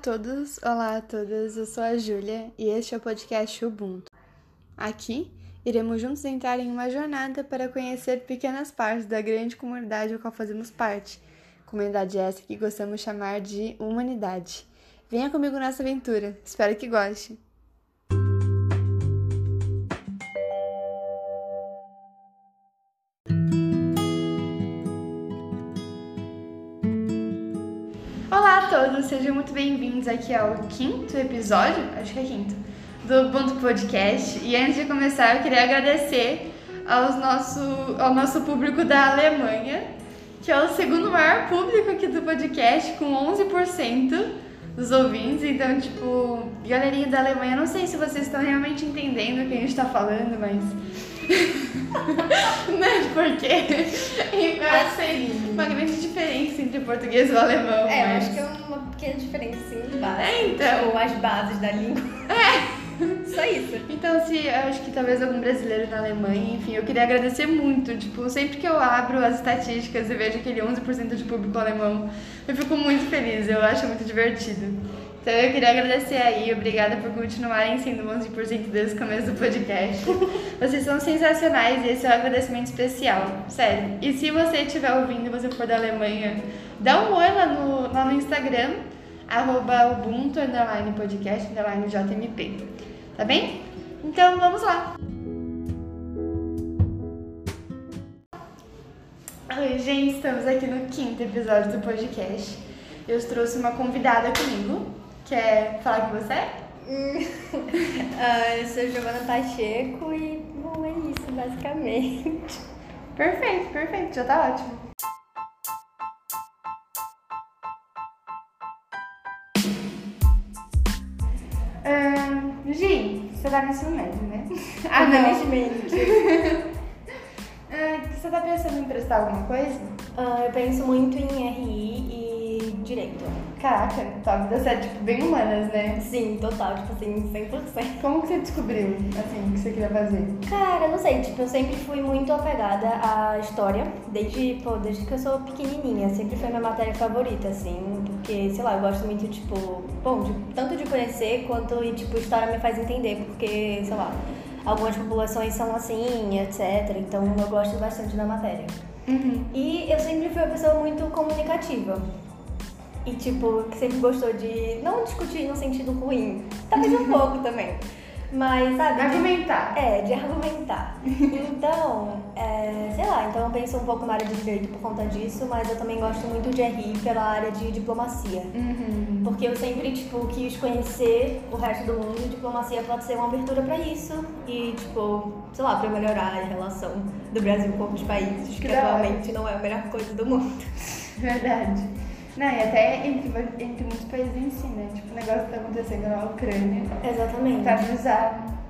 todos, olá a todas, eu sou a Júlia e este é o podcast Ubuntu. Aqui, iremos juntos entrar em uma jornada para conhecer pequenas partes da grande comunidade a qual fazemos parte, comunidade essa que gostamos chamar de humanidade. Venha comigo nessa aventura, espero que goste! Todos, sejam muito bem-vindos aqui ao quinto episódio, acho que é quinto, do Ubuntu Podcast. E antes de começar, eu queria agradecer aos nosso, ao nosso público da Alemanha, que é o segundo maior público aqui do podcast, com 11% dos ouvintes. Então, tipo, galerinha da Alemanha, não sei se vocês estão realmente entendendo o que a gente está falando, mas né? Porque eu achei uma grande diferença entre o português e o alemão. É, mas... eu acho que é uma pequena diferença, sim, básica. É, então. Ou as bases da língua. É. Só isso. Então, se eu acho que talvez algum brasileiro na Alemanha, enfim, eu queria agradecer muito. Tipo, sempre que eu abro as estatísticas e vejo aquele 11% de público alemão, eu fico muito feliz, eu acho muito divertido. Então eu queria agradecer aí, obrigada por continuarem sendo 11% desde o começo do podcast. Vocês são sensacionais e esse é um agradecimento especial, sério. E se você estiver ouvindo e você for da Alemanha, dá um oi lá no, lá no Instagram, arroba ubuntu, underline podcast, underline jmp. Tá bem? Então vamos lá! Oi, gente, estamos aqui no quinto episódio do podcast. Eu trouxe uma convidada comigo, Quer falar quem você uh, eu sou Giovana Pacheco e, bom, é isso, basicamente. Perfeito, perfeito, já tá ótimo. Uh, Gi, você tá no ensino médio, né? Ah, Management. uh, você tá pensando em prestar alguma coisa? Uh, eu penso muito em RI e Direito. Caraca, tua vida é tipo bem humanas, né? Sim, total, tipo assim, 100%. Como que você descobriu, assim, o que você queria fazer? Cara, não sei, tipo, eu sempre fui muito apegada à história, desde, pô, desde que eu sou pequenininha, sempre foi minha matéria favorita, assim, porque, sei lá, eu gosto muito, tipo, bom, de, tanto de conhecer quanto, e, tipo, história me faz entender, porque, sei lá, algumas populações são assim, etc, então eu gosto bastante da matéria. Uhum. E eu sempre fui uma pessoa muito comunicativa. E, tipo, que sempre gostou de não discutir no sentido ruim. Talvez um pouco também. Mas, sabe? Argumentar. De, é, de argumentar. então, é, sei lá, então eu penso um pouco na área de direito por conta disso, mas eu também gosto muito de RI pela área de diplomacia. Uhum. Porque eu sempre, tipo, quis conhecer o resto do mundo e diplomacia pode ser uma abertura pra isso. E, tipo, sei lá, pra melhorar a relação do Brasil com outros países, que, que atualmente não é a melhor coisa do mundo. Verdade. Não, e até entre, entre muitos países em si, né? Tipo, o negócio que tá acontecendo na Ucrânia. Exatamente. Tá bizarro.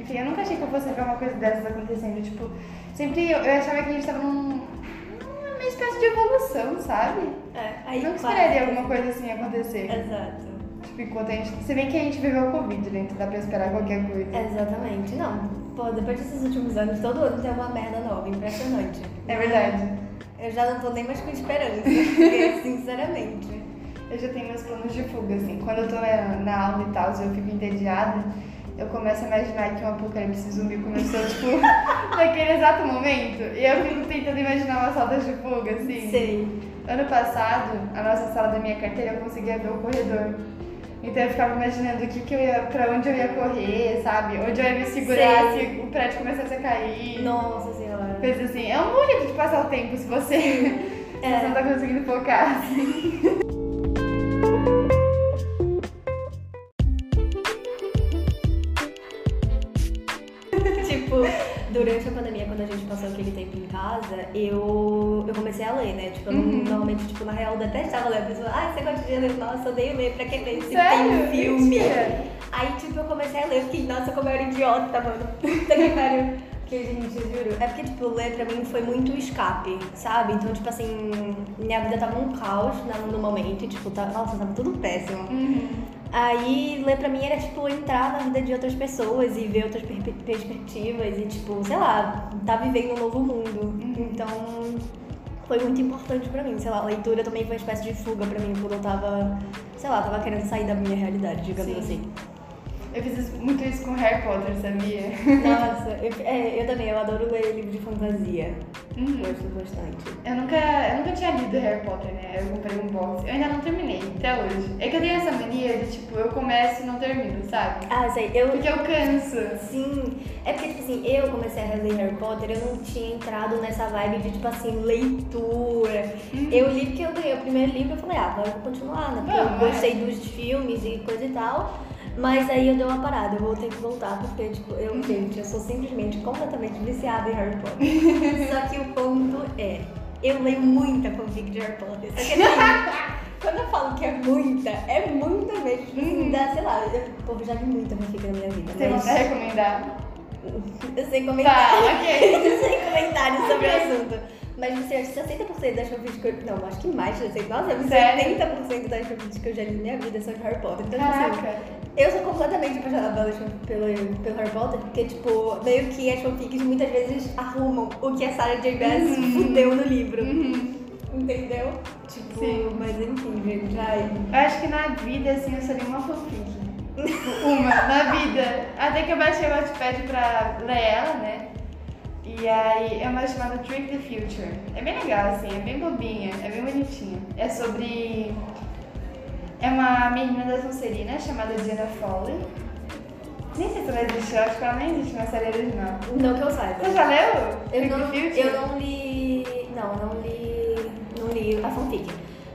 Enfim, eu nunca achei que eu fosse ver uma coisa dessas acontecendo. Tipo, sempre eu, eu achava que a gente tava num, numa espécie de evolução, sabe? É, aí Nunca esperaria alguma coisa assim acontecer. Exato. Enquanto a gente. Se bem que a gente viveu o Covid, né? Então dá pra esperar qualquer coisa. Exatamente. Não, pô, depois desses últimos anos, todo ano tem uma merda nova, impressionante. É verdade. Eu já não tô nem mais com esperança, porque, sinceramente. Eu já tenho meus planos de fuga, assim. Quando eu tô na, na aula e tal, e eu fico entediada, eu começo a imaginar que um apocalipse zumbi começou, tipo, naquele exato momento. E eu fico tentando imaginar umas saltas de fuga, assim. Sei. Ano passado, a nossa sala da minha carteira, eu conseguia ver o corredor. Então eu ficava imaginando o que, que eu ia, pra onde eu ia correr, sabe? Onde eu ia me segurar Sei. se o prédio começasse a cair. Nossa senhora. Coisa assim. É um jeito de passar o tempo se você, se É. você não tá conseguindo focar. assim. Durante a pandemia, quando a gente passou aquele tempo em casa, eu, eu comecei a ler, né? Tipo, eu Uhum. normalmente, tipo, na real, eu detestava ler. A pessoa, ai, você gosta de ler? Nossa, eu odeio ler, pra que ler? Se Sério? tem um filme. Mentira. Aí, tipo, eu comecei a ler, fiquei, nossa, como eu era idiota, mano. Puta que pariu. Porque, gente, eu juro. É porque, tipo, ler pra mim foi muito escape, sabe? Então, tipo assim, minha vida tava um caos no, momento, e, tipo, tá, nossa, tava tudo péssimo. Uhum. Aí ler pra mim era tipo entrar na vida de outras pessoas e ver outras per perspectivas e tipo, sei lá, tá vivendo um novo mundo. Então foi muito importante pra mim. Sei lá, a leitura também foi uma espécie de fuga pra mim quando eu tava, sei lá, tava querendo sair da minha realidade, digamos Sim. assim. Eu fiz muito isso com Harry Potter, sabia? Nossa, eu, é, eu também, eu adoro ler livro de fantasia. Uhum. Gosto bastante. Eu nunca, eu nunca tinha lido Harry Potter, né? Eu comprei um box. Eu ainda não terminei, até hoje. É que eu tenho essa mania de, tipo, eu começo e não termino, sabe? Ah, sei, eu. Porque eu canso. Sim, é porque, tipo assim, eu comecei a reler Harry Potter, eu não tinha entrado nessa vibe de, tipo assim, leitura. Eu li porque eu ganhei o primeiro livro e falei, ah, agora eu vou continuar, né? Porque eu é. gostei dos filmes e coisa e tal. Mas aí eu dei uma parada, eu vou ter que voltar, porque, tipo, eu, gente, eu sou simplesmente completamente viciada em Harry Potter. Só que o ponto é, eu leio muita fanfic de Harry Potter. Só que assim, quando eu falo que é muita, é muita mesmo. Tipo assim, dá, sei lá, eu, eu já li muita fanfic na minha vida. Você mas... não quer recomendar? Sem Tá, comentários. ok. Sem comentários sobre o assunto. Mas você acha que 60% das fanfics que eu. Não, acho que mais de 60%. Nossa, Sério? 70% das fanfics que eu já li na minha vida são de Harry Potter. Então, tipo assim, Caraca. Eu sou completamente apaixonada pelo, pelo Harry Potter, porque, tipo, meio que as fanfics muitas vezes arrumam o que a Sarah J. Maas fudeu no livro. Uhum. Entendeu? Tipo, Sim. mas enfim, gente, ai. Eu acho que na vida, assim, eu só li uma fanfic. Uma, na vida. Até que eu baixei o Wattpad pra ler ela, né? E aí é uma chamada Trick the Future. É bem legal, assim, é bem bobinha, é bem bonitinha. É sobre. É uma menina da Sonserina chamada Diana Foley. Nem sei se ela existe, eu acho que ela nem existe na série original. Não que eu saiba. Você já leu? Eu não, eu não li. Não, não li. Não li a fanfic.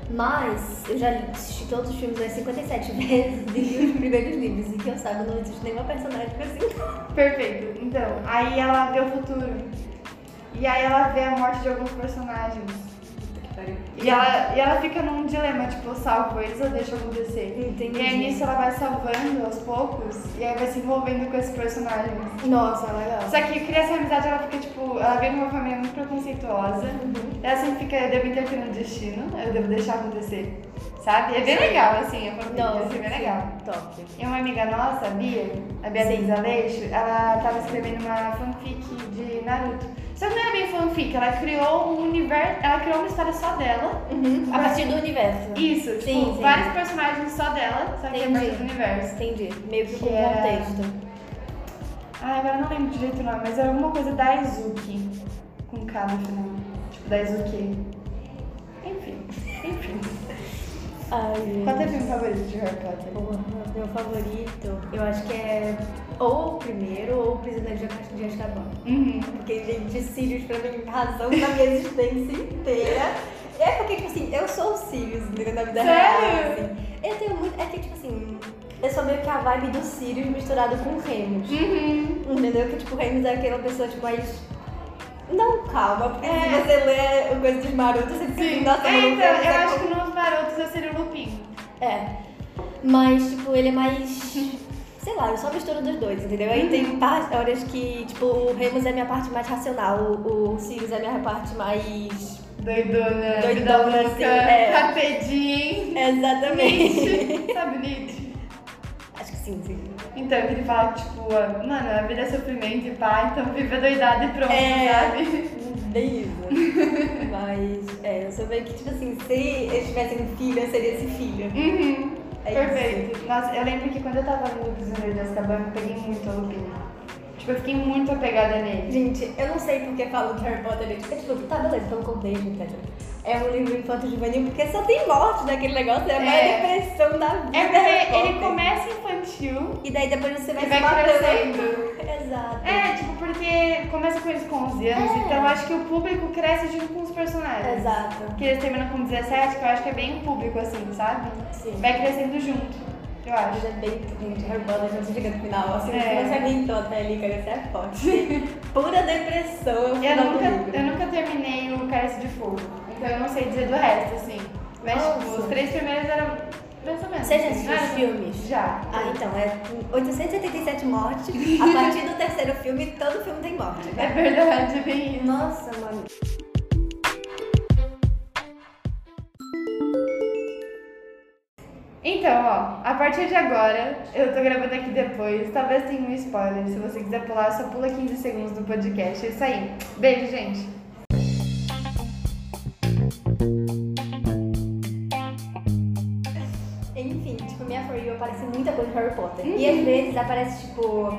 Mas eu já assisti todos os filmes umas 57 vezes e li os primeiros livros. E que eu saiba, não existe nenhuma personagem assim. Perfeito. Então, aí ela vê o futuro. E aí ela vê a morte de alguns personagens. E ela, e ela fica num dilema, tipo, salvo eles ou deixo acontecer? Entendi. E aí nisso ela vai salvando aos poucos e aí vai se envolvendo com esses personagens. Nossa, legal. Só que cria essa amizade, ela fica, tipo, ela vem de uma família muito preconceituosa. Ela sempre fica, eu devo interferir no destino, eu devo deixar acontecer. Sabe? É bem legal, assim, a fanfic, Nossa, assim, bem legal. Top. E uma amiga nossa, a Bia, a Beatriz Sim. Aleixo, ela tava escrevendo uma fanfic de Naruto. Só que não era bem fanfic, ela criou um universo, ela criou uma história só dela. Uhum. A partir do universo. Isso, tipo, Sim, sim. vários personagens só dela, só que é Entendi. parte do universo. Entendi. Meio que com é- contexto. Ah, agora eu não lembro direito o nome, mas era alguma coisa da Izuki, com K no final. Tipo, da Izuki. Enfim, enfim. Ai. Qual é o filme favorito de Harry Potter? Meu favorito, eu acho que é ou o primeiro ou o Prisioneiro de Azk- de Azkaban. Uhum. Porque, gente, Sirius pra mim, razão da minha existência inteira. É porque, tipo assim, eu sou o Sirius na vida Sério? real. Assim. Eu tenho muito. É que, tipo assim, eu sou meio que a vibe do Sirius misturado com o Remus. Uhum. Entendeu? Que, tipo, o Remus é aquela pessoa, tipo, mais. Não calma, porque É. se você lê o Coisa dos Marotos, você fica assim, Sim. nossa, é, então, eu é acho que nos Marotos eu seria o Lupin. É. Mas, tipo, ele é mais. Lá, eu só misturo dos dois, entendeu? Aí tem par- horas que, tipo, o Remus é a minha parte mais racional, o, o Sirius é a minha parte mais. Doidona, Doidona, assim, é. diem. Exatamente. Sabe Nietzsche? Acho que sim, sim. Então, que ele fala tipo, mano, a vida é sofrimento e pá, então vive a doidada e pronto, É. sabe? Bem isso. Mas, é, eu sou meio que, tipo assim, se eu tivesse um filho, eu seria esse filho. Uhum. É Perfeito. Nossa, eu lembro que quando eu tava lendo o Prisioneiro de Azkaban, eu peguei muito a Lupin. Tipo, eu fiquei muito apegada nele. Gente, eu não sei porque falam que Harry Potter é tipo, tá, beleza, pelo contexto, etc. É um livro infanto-juvenil porque só tem morte naquele negócio, é a maior É. depressão da vida. É porque ele começa infantil E daí depois você vai, e vai crescendo. Exato. É, tipo, porque começa com eles com 11 anos, É. então eu acho que o público cresce junto com os personagens. Exato. Que eles terminam com 17, que eu acho que é bem o público, assim, sabe? Sim. Vai crescendo junto, eu Mas acho. é bem, gente, Harry Potter quando você chega no final, assim, É. você aguentou até ali, cara, você é forte. Pura depressão Eu do nunca, eu nunca terminei o Cálice de Fogo, então eu não sei dizer do resto, assim. Mas, tipo, os três primeiros eram mais ou menos. Você já assim, assistiu os era- filmes? Já. Ah, então, é 877 mortes. A partir do terceiro filme, todo filme tem morte. É Né? verdade, é bem isso. Nossa, mano. Então, ó, a partir de agora, eu tô gravando aqui depois, talvez tenha um spoiler. Se você quiser pular, só pula 15 segundos do podcast. É isso aí. Beijo, gente. Enfim, tipo, minha For You aparece muita coisa de Harry Potter. E às vezes aparece, tipo,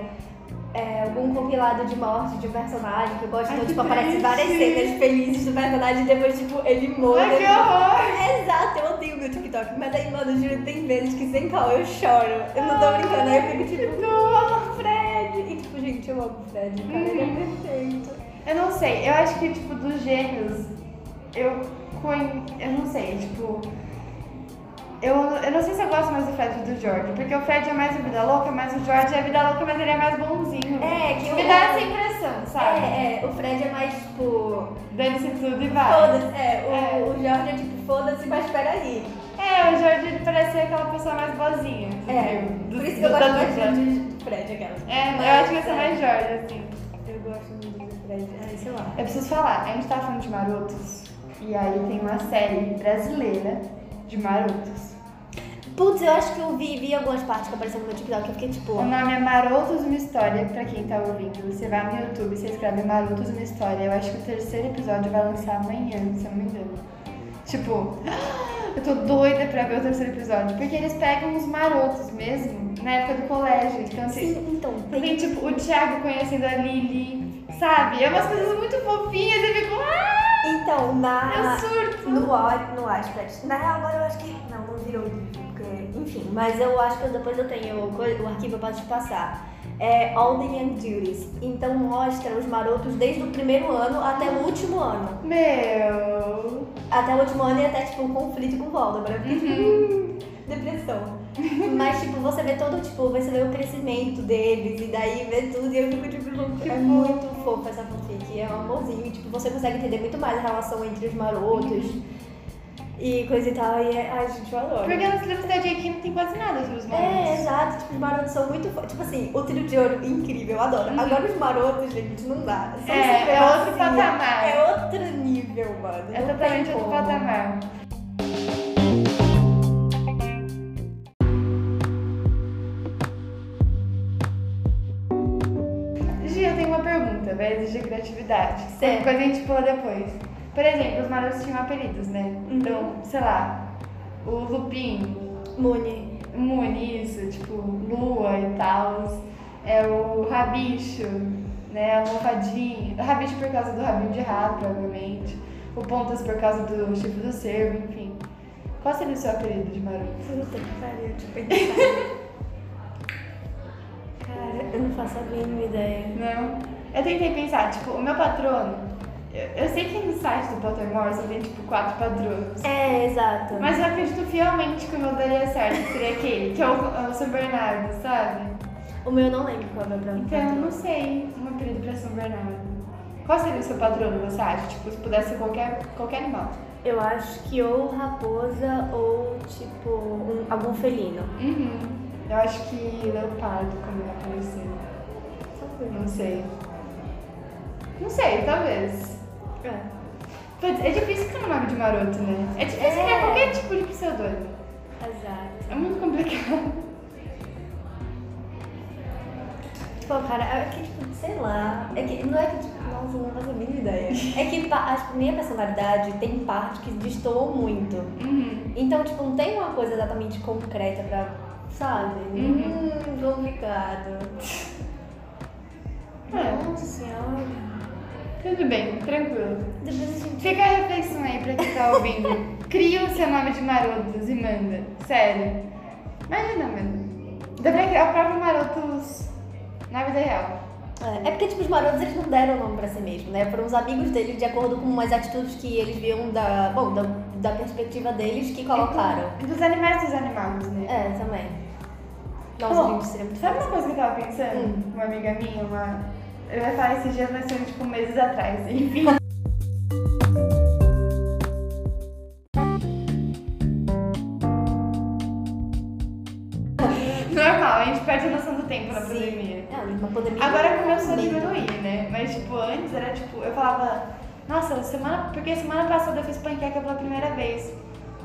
é, algum compilado de morte de um personagem que eu gosto. Ai, Então, tipo, aparece várias cenas felizes do personagem e depois, tipo, ele morre. Ai, que horror! Exato, eu odeio meu TikTok. Mas aí, mano, eu juro, tem vezes que sem caô eu choro. Eu não tô brincando, aí eu fico tipo, eu amo o Fred. E tipo, gente, eu amo o Fred, cara, ele é perfeito. Eu não sei, eu acho que, tipo, dos gêmeos, eu conhe... Eu não sei, tipo. Eu, eu não sei se eu gosto mais do Fred do George, porque o Fred é mais a vida louca, mas o George é a vida louca, mas ele é mais bonzinho. É, que Me o- dá essa impressão, sabe? É, é, o Fred é mais tipo. Dane-se tudo e vai. Foda-se, é, o, É. o Jorge é tipo, foda-se, mas peraí. É, o George parece ser aquela pessoa mais boazinha. É, do- por isso do- que eu gosto mais de Fred, aquela. É, Mas, eu acho que essa é é. mais George, assim. Eu gosto muito do Fred, ai, sei lá. Eu preciso falar, a gente tava falando de marotos, e aí tem uma série brasileira de marotos. Putz, eu acho que eu vi, vi algumas partes que apareceram no meu TikTok, eu fiquei tipo. O nome é Marotos Uma História, pra quem tá ouvindo. Você vai no YouTube, você escreve Marotos Uma História. Eu acho que o terceiro episódio vai lançar amanhã, se eu não me engano. Tipo, eu tô doida pra ver o terceiro episódio. Porque eles pegam os marotos mesmo, na época do colégio. Então, assim, Sim, então, tem tem. tipo o Thiago conhecendo a Lily, sabe? É umas coisas muito fofinhas e eu fico, ah, Então, na. eu surto. No, no Wattpad. Na real, agora eu acho que. Não, não virou livro, porque. Enfim, mas eu acho que depois eu tenho o, o arquivo, eu posso te passar. É All the Young Duties. Então mostra os marotos desde o primeiro ano até o último ano. Meu. Até o último ano e até, tipo, um conflito com o Voldemort. Eu fiquei, tipo, hum, depressão. Mas, tipo, você vê todo, tipo, você vê o crescimento deles e daí vê tudo e eu fico, tipo, é muito fofo essa É um amorzinho tipo, você consegue entender muito mais a relação entre os marotos e coisa e tal. E, é- ai, gente, eu adoro. Porque nos livros da J.K. não tem quase nada sobre os marotos. É, exato. Tipo, os marotos são muito. Tipo assim, o trilho de ouro, incrível, eu adoro. Agora os marotos, gente, não dá. São Uhum. É, é outro patamar. É outro nível, mano. É totalmente outro patamar. Vai exigir criatividade. Certo. Coisa a gente pula depois. Por exemplo, os marotos tinham apelidos, né? Então, sei lá, o Lupin, Muni. Muni, isso, tipo, Lua e tal. É o Rabicho, né? A Almofadinha. O Rabicho por causa do rabinho de rato, provavelmente. O Pontas por causa do chifre do cervo, enfim. Qual seria o seu apelido de maroto? Puta que pariu, tipo. Cara, eu não faço a mínima ideia. Não? Eu tentei pensar, tipo, o meu patrono. Eu, eu sei que no site do Pottermore só tem, tipo, quatro patronos. É, exato. Mas eu acredito fielmente que o meu daria certo, que seria aquele, que é o, é o São Bernardo, sabe? O meu eu não lembro qual é o meu próprio Então, eu não sei um apelido pra São Bernardo. Qual seria o seu patrono, você acha? Tipo, se pudesse ser qualquer, qualquer animal. Eu acho que ou raposa ou, tipo, um- algum felino. Uhum. Eu acho que leopardo, como vai aparecer. Não sei. Não sei, talvez. É. Putz, É difícil criar um nome de maroto, né? É difícil É. criar qualquer tipo de pseudônimo. Exato. É muito complicado. Pô, cara, é que, tipo, sei lá. É que não é que, tipo, nossa, não faço a mínima ideia. É que a minha personalidade tem parte que destoam muito. Uhum. Então, tipo, não tem uma coisa exatamente concreta pra. Sabe? Uhum. Hum, complicado. É. Nossa senhora. Tudo bem, tranquilo. Fica a reflexão aí pra quem tá ouvindo. Cria o seu nome de marotos e manda. Sério. Imagina, mano. Dá pra criar o próprio marotos na vida real. É, é porque, tipo, os marotos eles não deram nome pra si mesmo, né? Foram os amigos deles de acordo com umas atitudes que eles viam da. Bom, da, da perspectiva deles que colocaram. E dos animais dos animais, né? É, também. Nossa, Pô, gente, seria muito Sabe uma coisa que eu tava pensando? Hum. Uma amiga minha, uma. Eu ia falar esses dias, mas foi tipo meses atrás. Enfim. Normal, a gente perde a noção do tempo na pandemia. É, uma pandemia. Agora começou a diminuir, né? Mas tipo, antes era tipo, eu falava, nossa, semana. Porque semana passada eu fiz panqueca pela primeira vez.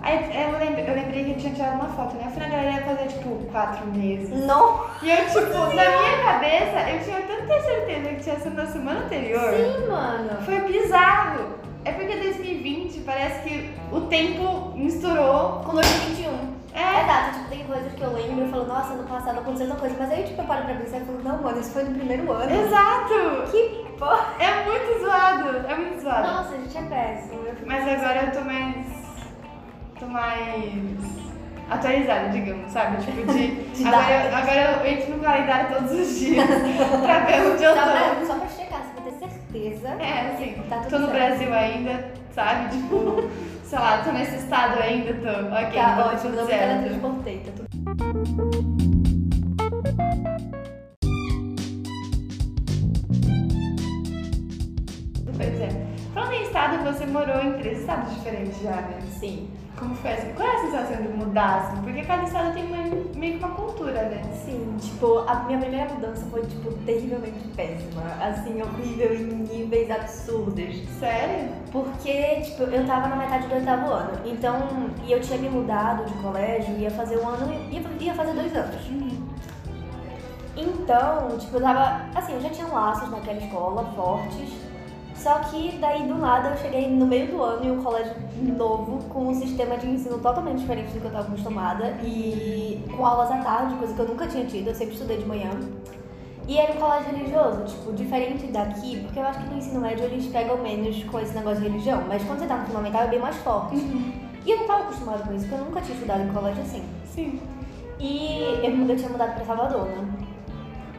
Aí eu lembrei, eu lembrei que eu tinha tirado uma foto, né? Eu falei, a galera ia fazer tipo quatro meses. Não! E eu, tipo, na minha cabeça, eu tinha tanta certeza que tinha sido na semana anterior. Sim, mano. Foi bizarro. É porque 2020 parece que o tempo misturou. Com 2021. É. Exato, tipo, tem coisas que eu lembro e falo, nossa, ano passado aconteceu tanta coisa. Mas aí, tipo, eu paro pra pensar e falo, não, mano, isso foi no primeiro ano. Exato! Que porra. É muito zoado, é muito zoado. Nossa, a gente é péssimo. Mas agora eu tô mais. Tô mais. atualizada, digamos, sabe? Tipo, de. Agora, eu, agora eu entro no calendário todos os dias pra ver onde eu Só tô. pra, só pra checar, você vai ter certeza. É, assim, Tá tô no certo. Brasil ainda, sabe? Tipo, sei lá, tô nesse estado ainda, tô. Ok, Tá tá ótimo, não me teletransportei, tá tudo Pois é. Falando em estado, você morou em três estados diferentes já, né? Sim. Como foi assim? Qual é a sensação de mudar, assim? Porque cada estado tem uma- meio que uma cultura, né? Sim, tipo, a minha primeira mudança foi, tipo, terrivelmente péssima. Assim, horrível em níveis absurdos. Sério? Porque, tipo, eu tava na metade do oitavo ano. Então, e eu tinha me mudado de colégio, ia fazer um ano, ia, ia fazer dois anos. Então, tipo, eu tava. Assim, eu já tinha laços naquela escola, fortes. Só que daí do nada eu cheguei no meio do ano em um colégio novo, com um sistema de ensino totalmente diferente do que eu tava acostumada. E com aulas à tarde, coisa que eu nunca tinha tido, eu sempre estudei de manhã. E era um colégio religioso, tipo, diferente daqui, porque eu acho que no ensino médio eles pegam menos com esse negócio de religião, mas quando você tá no fundamental é bem mais forte. E eu não tava acostumada com isso, porque eu nunca tinha estudado em colégio assim. Sim. E eu, eu tinha mudado pra Salvador, né?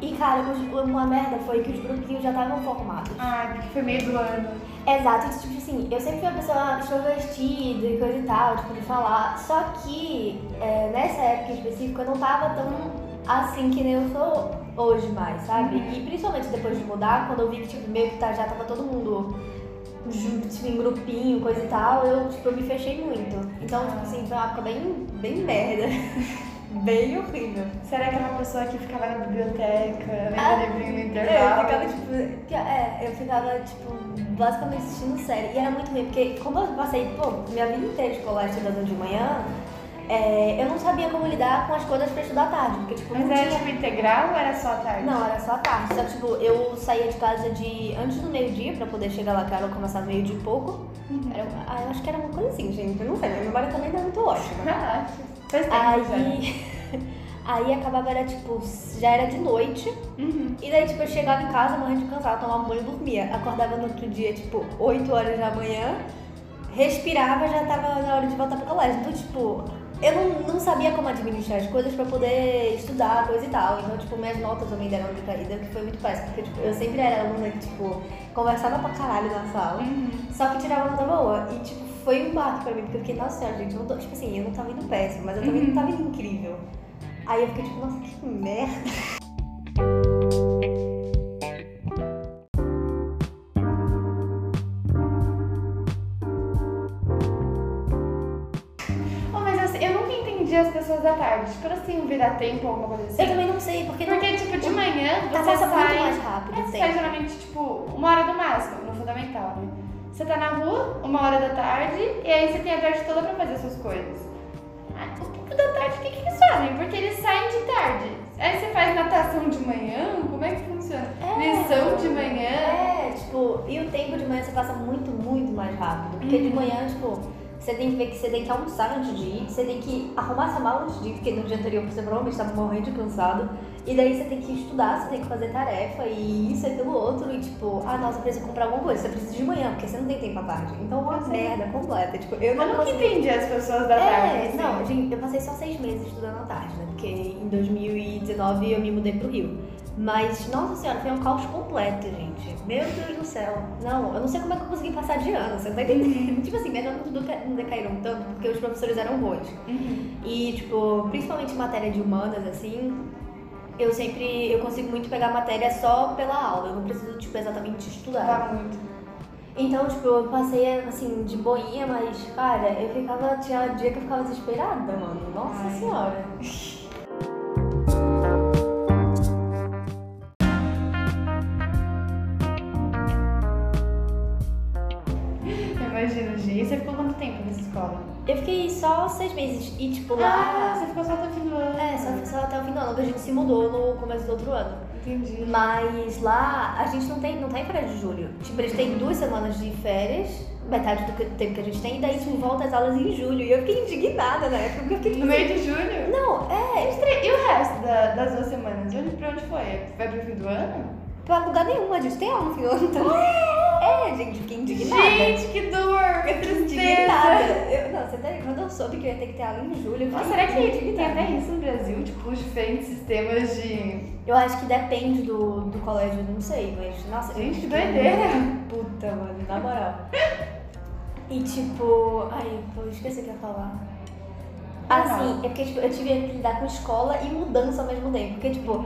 E cara, uma merda foi que os grupinhos já estavam formados. Ah, porque foi meio do ano. Exato, e, tipo assim, eu sempre fui uma pessoa extrovertida e coisa e tal, tipo, de falar. Só que é, nessa época em específico eu não tava tão assim que nem eu sou hoje mais, sabe? E principalmente depois de mudar, quando eu vi que tipo, meio que tá, já tava todo mundo junto, tipo, em grupinho, coisa e tal, eu, tipo, eu me fechei muito. Então, tipo assim, foi uma época bem, bem merda. bem horrível. Será que era uma pessoa que ficava na biblioteca, lendo Ah, livrinho no É, eu intervalo? ficava, tipo, é, eu ficava, tipo, basicamente assistindo série. E era muito ruim, porque como eu passei, pô, minha vida inteira escolar estudando de manhã, é, eu não sabia como lidar com as coisas pra estudar à tarde. Porque, tipo, Mas era tinha... tipo integral ou era só à tarde? Não, era só à tarde. Só que, tipo, eu saía de casa de antes do meio-dia pra poder chegar lá, que ela começava meio-dia e pouco. Era, ah, eu acho que era uma coisa assim, gente. Eu não sei, minha memória também não é muito ótima. Ah, faz tempo. Aí, aí acabava, era tipo, já era de noite. Uhum. E daí, tipo, eu chegava em casa morrendo de cansado, tomava banho e dormia. Acordava no outro dia, tipo, 8 horas da manhã, respirava, já tava na hora de voltar pro colégio. Então, tipo, eu não, não sabia como administrar as coisas pra poder estudar, coisa e tal. Então, tipo, minhas notas também deram uma decaída, que foi muito péssimo. Porque, tipo, eu sempre era aluna que, tipo, conversava pra caralho na sala, Uhum. só que tirava nota boa. E, tipo, foi um baque pra mim, porque eu fiquei, nossa senhora, gente, eu não tô, tipo assim, eu não tava indo péssimo, mas eu também não tava indo incrível. Aí eu fiquei, tipo, nossa, que merda. Tarde. Tipo, um vira-tempo ou alguma coisa assim? Eu também não sei, porque não. Porque, tipo, de manhã Tá você passa sai... muito mais rápido É, você tempo. sai geralmente, tipo, uma hora do máximo, no fundamental, né? Você tá na rua, uma hora da tarde, e aí você tem a tarde toda pra fazer suas coisas. Ah, O tempo da tarde, o que, que eles fazem? Porque eles saem de tarde. Aí você faz natação de manhã? Como é que funciona? É. Lição de manhã? É, tipo, e o tempo de manhã você passa muito, muito mais rápido. Porque de manhã, tipo, você tem que ver que você tem que almoçar antes de ir, você tem que arrumar essa mala antes de ir, porque no dia anterior você provavelmente estava morrendo de cansado. E daí você tem que estudar, você tem que fazer tarefa e isso e aquilo outro. E tipo, ah, nossa, eu preciso comprar alguma coisa. Você precisa de manhã, porque você não tem tempo à tarde. Então é uma Sim. merda completa. Tipo, eu não nunca consegui. entendi as pessoas da tarde. É, assim. não, gente, eu passei só seis meses estudando à tarde, né? Porque em 2019 eu me mudei pro Rio. Mas, nossa senhora, foi um caos completo, gente. Meu Deus do céu. Não, eu não sei como é que eu consegui passar de ano, você não tá entendendo? tipo assim, minhas notas não deca- não decaíram tanto porque os professores eram bons. Uhum. E, tipo, principalmente em matéria de humanas, assim, eu sempre, eu consigo muito pegar matéria só pela aula. Eu não preciso, tipo, exatamente estudar. Tá muito. Então, tipo, eu passei, assim, de boinha, mas, cara, eu ficava, tinha dia que eu ficava desesperada, mano. Nossa Ai. senhora. Eu fiquei só seis meses. E, tipo, Ah, lá. você ficou só até o fim do ano. É, só, só até o fim do ano, porque a gente se mudou no começo do outro ano. Entendi. Mas lá a gente não tem, não tem férias de julho. Tipo, eles têm duas semanas de férias, metade do tempo que a gente tem, e daí tipo, volta as aulas em julho. E eu fiquei indignada na época, porque eu fiquei No meio de julho? Não, é, E o resto da- das duas semanas? Onde, pra onde foi? Vai pro fim do ano? Pra lugar nenhum, a gente tem ano também. É, gente, fiquei indignada. Gente, que dor! Indignada. tristeza! Eu, não, você tá, quando eu soube que eu ia ter que ter aula em julho, eu Nossa, fiquei será que tem até isso no Brasil? Tipo, os diferentes sistemas de. Eu acho que depende do, do colégio, eu não sei, mas nossa, Gente, que eu- doideira! Puta, mano, na moral. E tipo, ai, eu esqueci o que eu ia falar. Ah, Assim, não. é porque tipo, eu tive que lidar com escola e mudança ao mesmo tempo. Porque, tipo,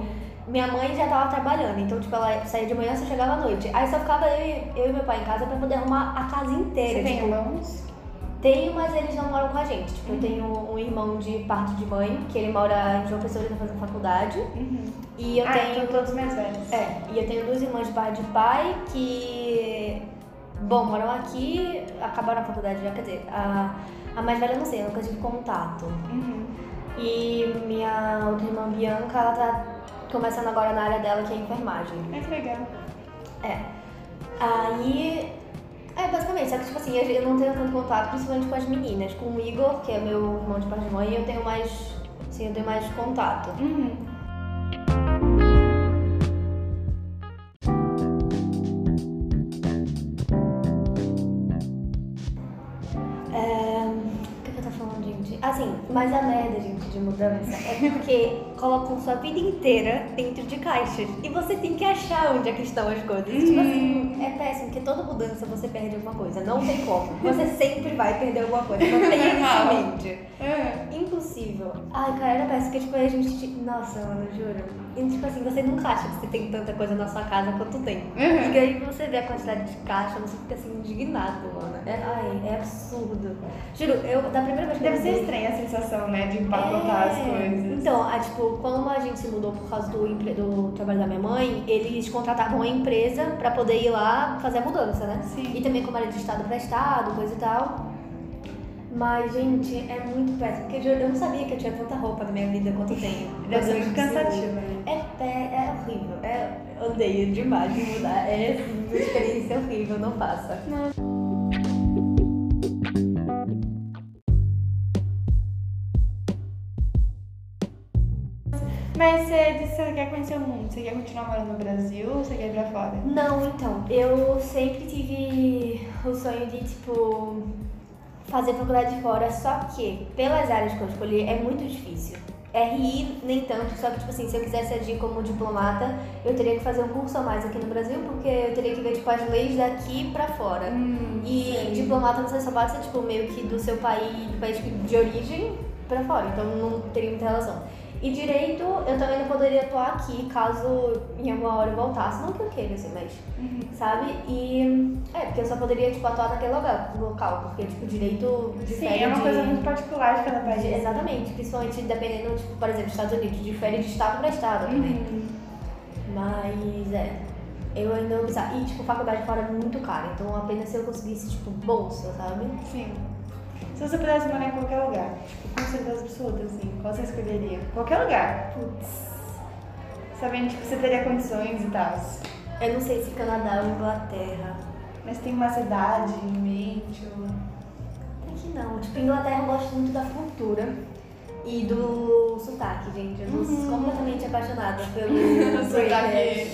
minha mãe já tava trabalhando, então, tipo, ela saía de manhã e só chegava à noite. Aí só ficava eu, e- eu e meu pai em casa pra poder arrumar a casa inteira. Você tem tipo, irmãos? tenho, mas eles não moram com a gente. Tipo, eu tenho um irmão de parte de mãe, que ele mora em João Pessoa, ele tá fazendo faculdade. Uhum. E eu ah, tenho. então todos mais velhos. É, e eu tenho duas irmãs de pai de pai que, bom, moram aqui, acabaram a faculdade já, quer dizer, a, a mais velha eu não sei, eu nunca tive contato. Uhum. E minha outra irmã Bianca, ela tá começando agora na área dela, que é enfermagem. É que legal. É. Aí, é, basicamente, só que, tipo assim, eu não tenho tanto contato, principalmente com as meninas. Com o Igor, que é meu irmão de pai de mãe, eu tenho mais, assim, eu tenho mais contato. Uhum. É, O que, que eu tô falando, gente? Assim, mas a merda, gente, de mudança é porque colocam sua vida inteira dentro de caixas. E você tem que achar onde é que estão as coisas. Tipo assim, é péssimo, porque toda mudança você perde alguma coisa. Não tem como. Você sempre vai perder alguma coisa. Não tem isso em mente. É. Impossível. Ai, cara, era péssimo, porque tipo, a gente. Nossa, mano, juro. E tipo assim, você nunca acha que você tem tanta coisa na sua casa quanto tem. Uhum. E aí você vê a quantidade de caixa, você fica assim, indignado, mano. É, ai, é absurdo. Juro, eu, da primeira vez que eu Deve ser mudei- estranha a sensação, né? De empacotar as É. coisas. Então, a, tipo, como a gente se mudou por causa do, empre- do trabalho da minha mãe, eles contratavam a empresa pra poder ir lá fazer a mudança, né? Sim. E também como era de estado pra estado, coisa e tal. Mas, gente, é muito péssimo. Porque eu não sabia que eu tinha tanta roupa na minha vida quanto tenho. Eu muito cansativo, né? É, pé- é horrível. É, odeio demais de mudar. É assim, uma experiência horrível, não faça. Mas você disse que você quer conhecer o mundo. Você quer continuar morando no Brasil ou você quer ir pra fora? Não, então, eu sempre tive o sonho de, tipo, fazer faculdade fora, só que pelas áreas que eu escolhi é muito difícil. RI nem tanto, só que tipo assim, se eu quisesse agir como diplomata, eu teria que fazer um curso a mais aqui no Brasil, porque eu teria que ver tipo as leis daqui pra fora. Hum, E sei. diplomata você só pode ser tipo meio que do seu país, do país de origem pra fora, então não teria muita relação. E direito, eu também não poderia atuar aqui caso em alguma hora eu voltasse, não que eu queira assim, mas Uhum. sabe? E é, porque eu só poderia tipo atuar naquele lugar, local, porque tipo direito difere Sim, é uma de- coisa muito particular de cada país. exatamente, principalmente dependendo, tipo, por exemplo, Estados Unidos, difere de estado pra estado também. Uhum. Mas é, eu ainda vou pensar. E tipo, faculdade fora é muito cara, então apenas se eu conseguisse, tipo, bolsa, sabe? Sim. Se você pudesse morar em qualquer lugar, tipo, com certeza absoluta, assim, qual você escolheria? Qualquer lugar. Putz. Sabendo, tipo, você teria condições e tal. Eu não sei se Canadá ou Inglaterra. Mas tem uma cidade em mente ou... Até que não. Tipo, Inglaterra eu gosto muito da cultura e do sotaque, gente. Eu sou Uhum. completamente apaixonada pelo sotaque...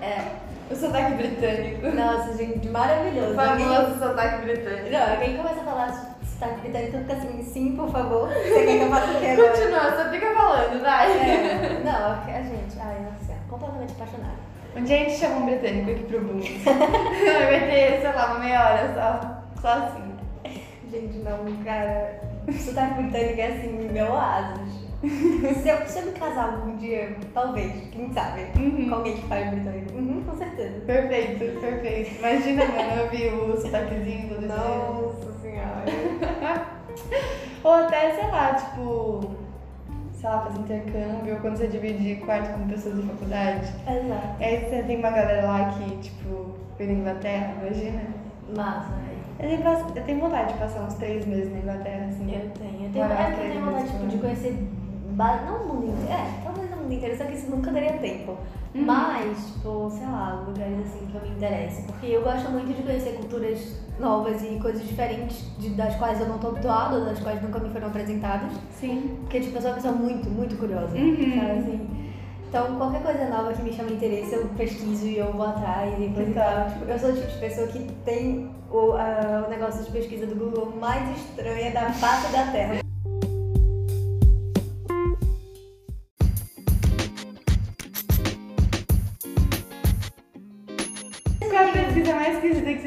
É. O sotaque britânico. Nossa, gente, maravilhoso. O famoso sotaque britânico. Não, alguém começa a falar sotaque britânico, fica assim, sim, por favor. Você quer que eu faça o quê agora? Continua, só fica falando, vai. É, não, a gente, ai, nossa completamente apaixonada. Um dia a gente chama um britânico aqui pro Booms. Vai ter, sei lá, uma meia hora só. Só assim. Gente, não, cara, sotaque britânico é assim, meu oásis. Se eu, se eu me casar algum dia, talvez, quem sabe, Uhum. com alguém que fale britânico. Uhum, com certeza. Perfeito, perfeito. Imagina, mano, eu vi o sotaquezinho todo. Nossa senhora. Ou até, sei lá, tipo, sei lá, fazer intercâmbio, ou quando você divide quarto com pessoas de faculdade. Exato. E aí você tem uma galera lá que, tipo, veio da Inglaterra, imagina? Massa, velho. Eu tenho, vontade de passar uns três meses na Inglaterra, assim. Eu tenho. Eu tenho, é eu tenho vontade tipo, de conhecer. Não o mundo inteiro. É, talvez o mundo inteiro, só que isso nunca daria tempo. Mas, tipo, sei lá, lugares assim que eu me interesse. Porque eu gosto muito de conhecer culturas novas e coisas diferentes de- das quais eu não tô habituada, das quais nunca me foram apresentadas. Sim. Porque, tipo, eu sou uma pessoa muito, muito curiosa. Uhum. Sabe assim? Então, qualquer coisa nova que me chama interesse, eu pesquiso e eu vou atrás e coisa e tal. Tipo, eu sou o tipo de pessoa que tem o, ah, o negócio de pesquisa do Google mais estranha da face da Terra.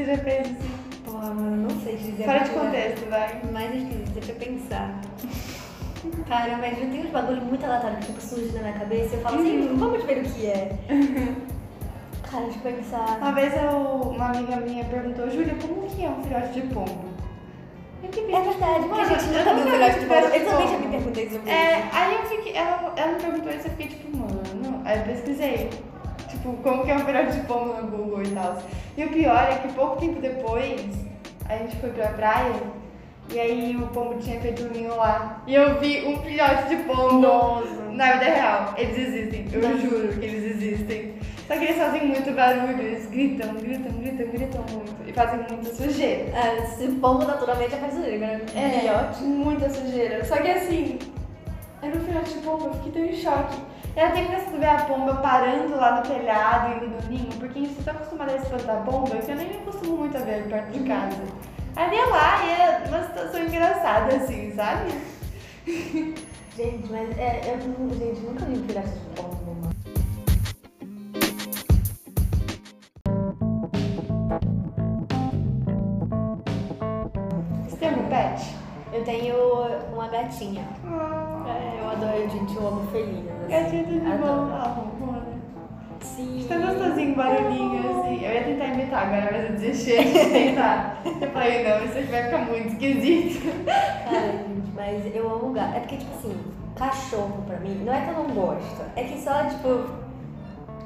Você já fez, assim? Porra, mano, não sei te dizer. Fora de contexto, vai. Mais esquisito, deixa eu pensar. Cara, mas eu tenho uns bagulho muito aleatório que tipo, surge na minha cabeça e eu falo assim, Uhum. vamos ver o que é. Cara, deixa eu pensar. Uma vez eu, uma amiga minha perguntou, Júlia, como que é um filhote de pombo? É verdade, porque a gente nunca eu viu filhote de pombo. Eu de também já me perguntei sobre É, isso. aí eu fiquei, ela, ela me perguntou isso, eu fiquei tipo, mano, aí eu pesquisei, tipo, como que é um filhote de pombo no Google e tal. E o pior é que pouco tempo depois, a gente foi pra praia, e aí o pombo tinha feito um ninho lá, e eu vi um filhote de pombo Nossa. na vida real. Eles existem, eu Nossa. juro que eles existem. Só que eles fazem muito barulho, eles gritam, gritam, gritam, gritam muito, e fazem muita sujeira. É, se pombo naturalmente é faz sujeira, agora É, filhote. muita sujeira. Só que assim, era um filhote de pomba, eu fiquei tão em choque. Eu tenho começado a ver a pomba parando lá no telhado, indo no ninho, porque a gente tá acostumada a espantar pomba, que eu nem me acostumo muito a ver perto de casa. Aí eu ia lá e é uma situação engraçada, assim, sabe? Gente, mas é, eu gente, nunca vi um filhote de pombo, mano. Você tem algum pet? Eu tenho uma gatinha. É, eu adoro, gente, eu amo felinas. assim. Gatinha de bom. Adoro. Ah, ronrona. Sim. Tá gostosinho o barulhinho, assim. Eu ia tentar imitar agora, mas eu desisti de tentar. Eu falei, não, isso aqui vai ficar muito esquisito. Cara, gente, mas eu amo gato. É porque, tipo assim, cachorro pra mim, não é que eu não gosto, é que só, tipo,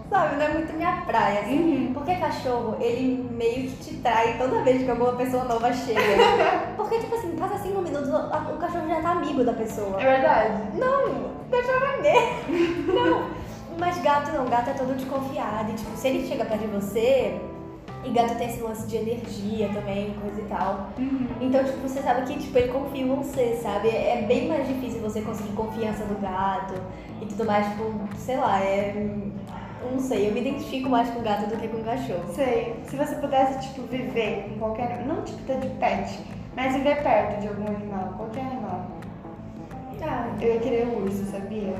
sabe, não é muito minha praia, assim. Uhum. Porque cachorro, ele meio que te trai toda vez que alguma pessoa nova chega. Porque, tipo assim, passa cinco minutos, o cachorro já tá amigo da pessoa. É verdade. Não, cachorro é mesmo. Não. Mas gato não, gato é todo desconfiado. E, tipo, se ele chega perto de você, e gato tem esse lance de energia também, coisa e tal. Então, tipo, você sabe que tipo, ele confia em você, sabe? É bem mais difícil você conseguir confiança do gato e tudo mais, tipo, sei lá, é. Eu Não sei, eu me identifico mais com gato do que com cachorro. Sei. Se você pudesse, tipo, viver com qualquer. Não tipo ter de pet, mas viver perto de algum animal, qualquer animal. Ah, Eu ia querer urso, sabia?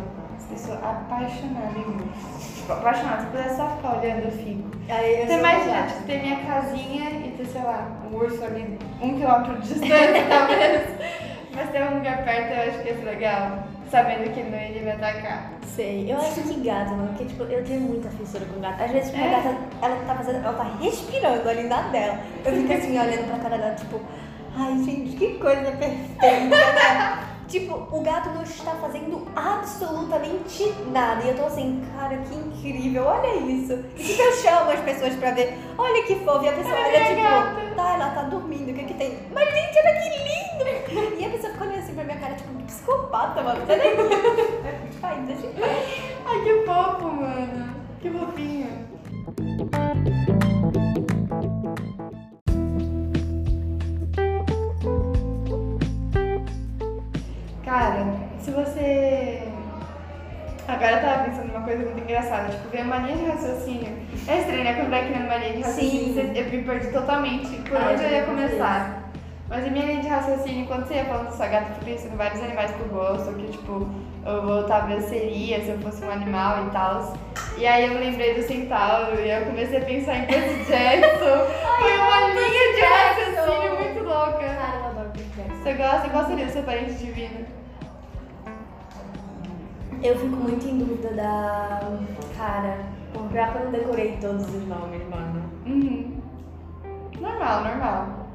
Eu sou apaixonada em urso. Tipo, apaixonada. Se pudesse só ficar olhando, eu fico. aí eu Você imagina, tipo, ter minha casinha e ter, sei lá, um urso ali um quilômetro de distância, talvez. Mas ter um lugar perto eu acho que ia ser legal. Sabendo que ele não iria me atacar. Sei, eu acho que gato, mano, porque tipo, eu tenho muita fissura com gato. Às vezes, tipo, a É? gata, ela tá fazendo, ela tá respirando ali na dela. Eu fico assim, olhando pra cara dela, tipo, ai, gente, que coisa perfeita, né? tipo, o gato não está fazendo absolutamente nada. E eu tô assim, cara, que incrível, olha isso. E tipo, eu chamo as pessoas pra ver, olha que fofo. E a pessoa olha, é tipo, gata. tá, ela tá dormindo, o que que tem? Mas, gente, olha que lindo! E a pessoa fica olhando assim pra minha cara, tipo, psicopata, mano. Daqui. Ai, deixa eu Ai, que fofo, mano. Que fofinho. Cara, se você. Agora eu tava pensando numa coisa muito engraçada, tipo, ver mania de raciocínio. É estranho, né? Quando vai criando mania de raciocínio, Sim. você- eu me perdi totalmente por Ai, onde eu ia já me começar. Mas a minha linha de raciocínio, quando você ia falando sua gata, eu fui pensando em vários animais que eu gosto, que tipo, eu talvez seria se eu fosse um animal e tal. E aí eu lembrei do centauro e eu comecei a pensar em Percy Jackson. Foi uma linha de raciocínio muito louca. Cara, eu adoro Percy Jackson. Você gosta? Qual seria o seu parente divino? Eu fico muito em dúvida da. Cara, eu não decorei todos os nomes, mano. Uhum. Normal, normal.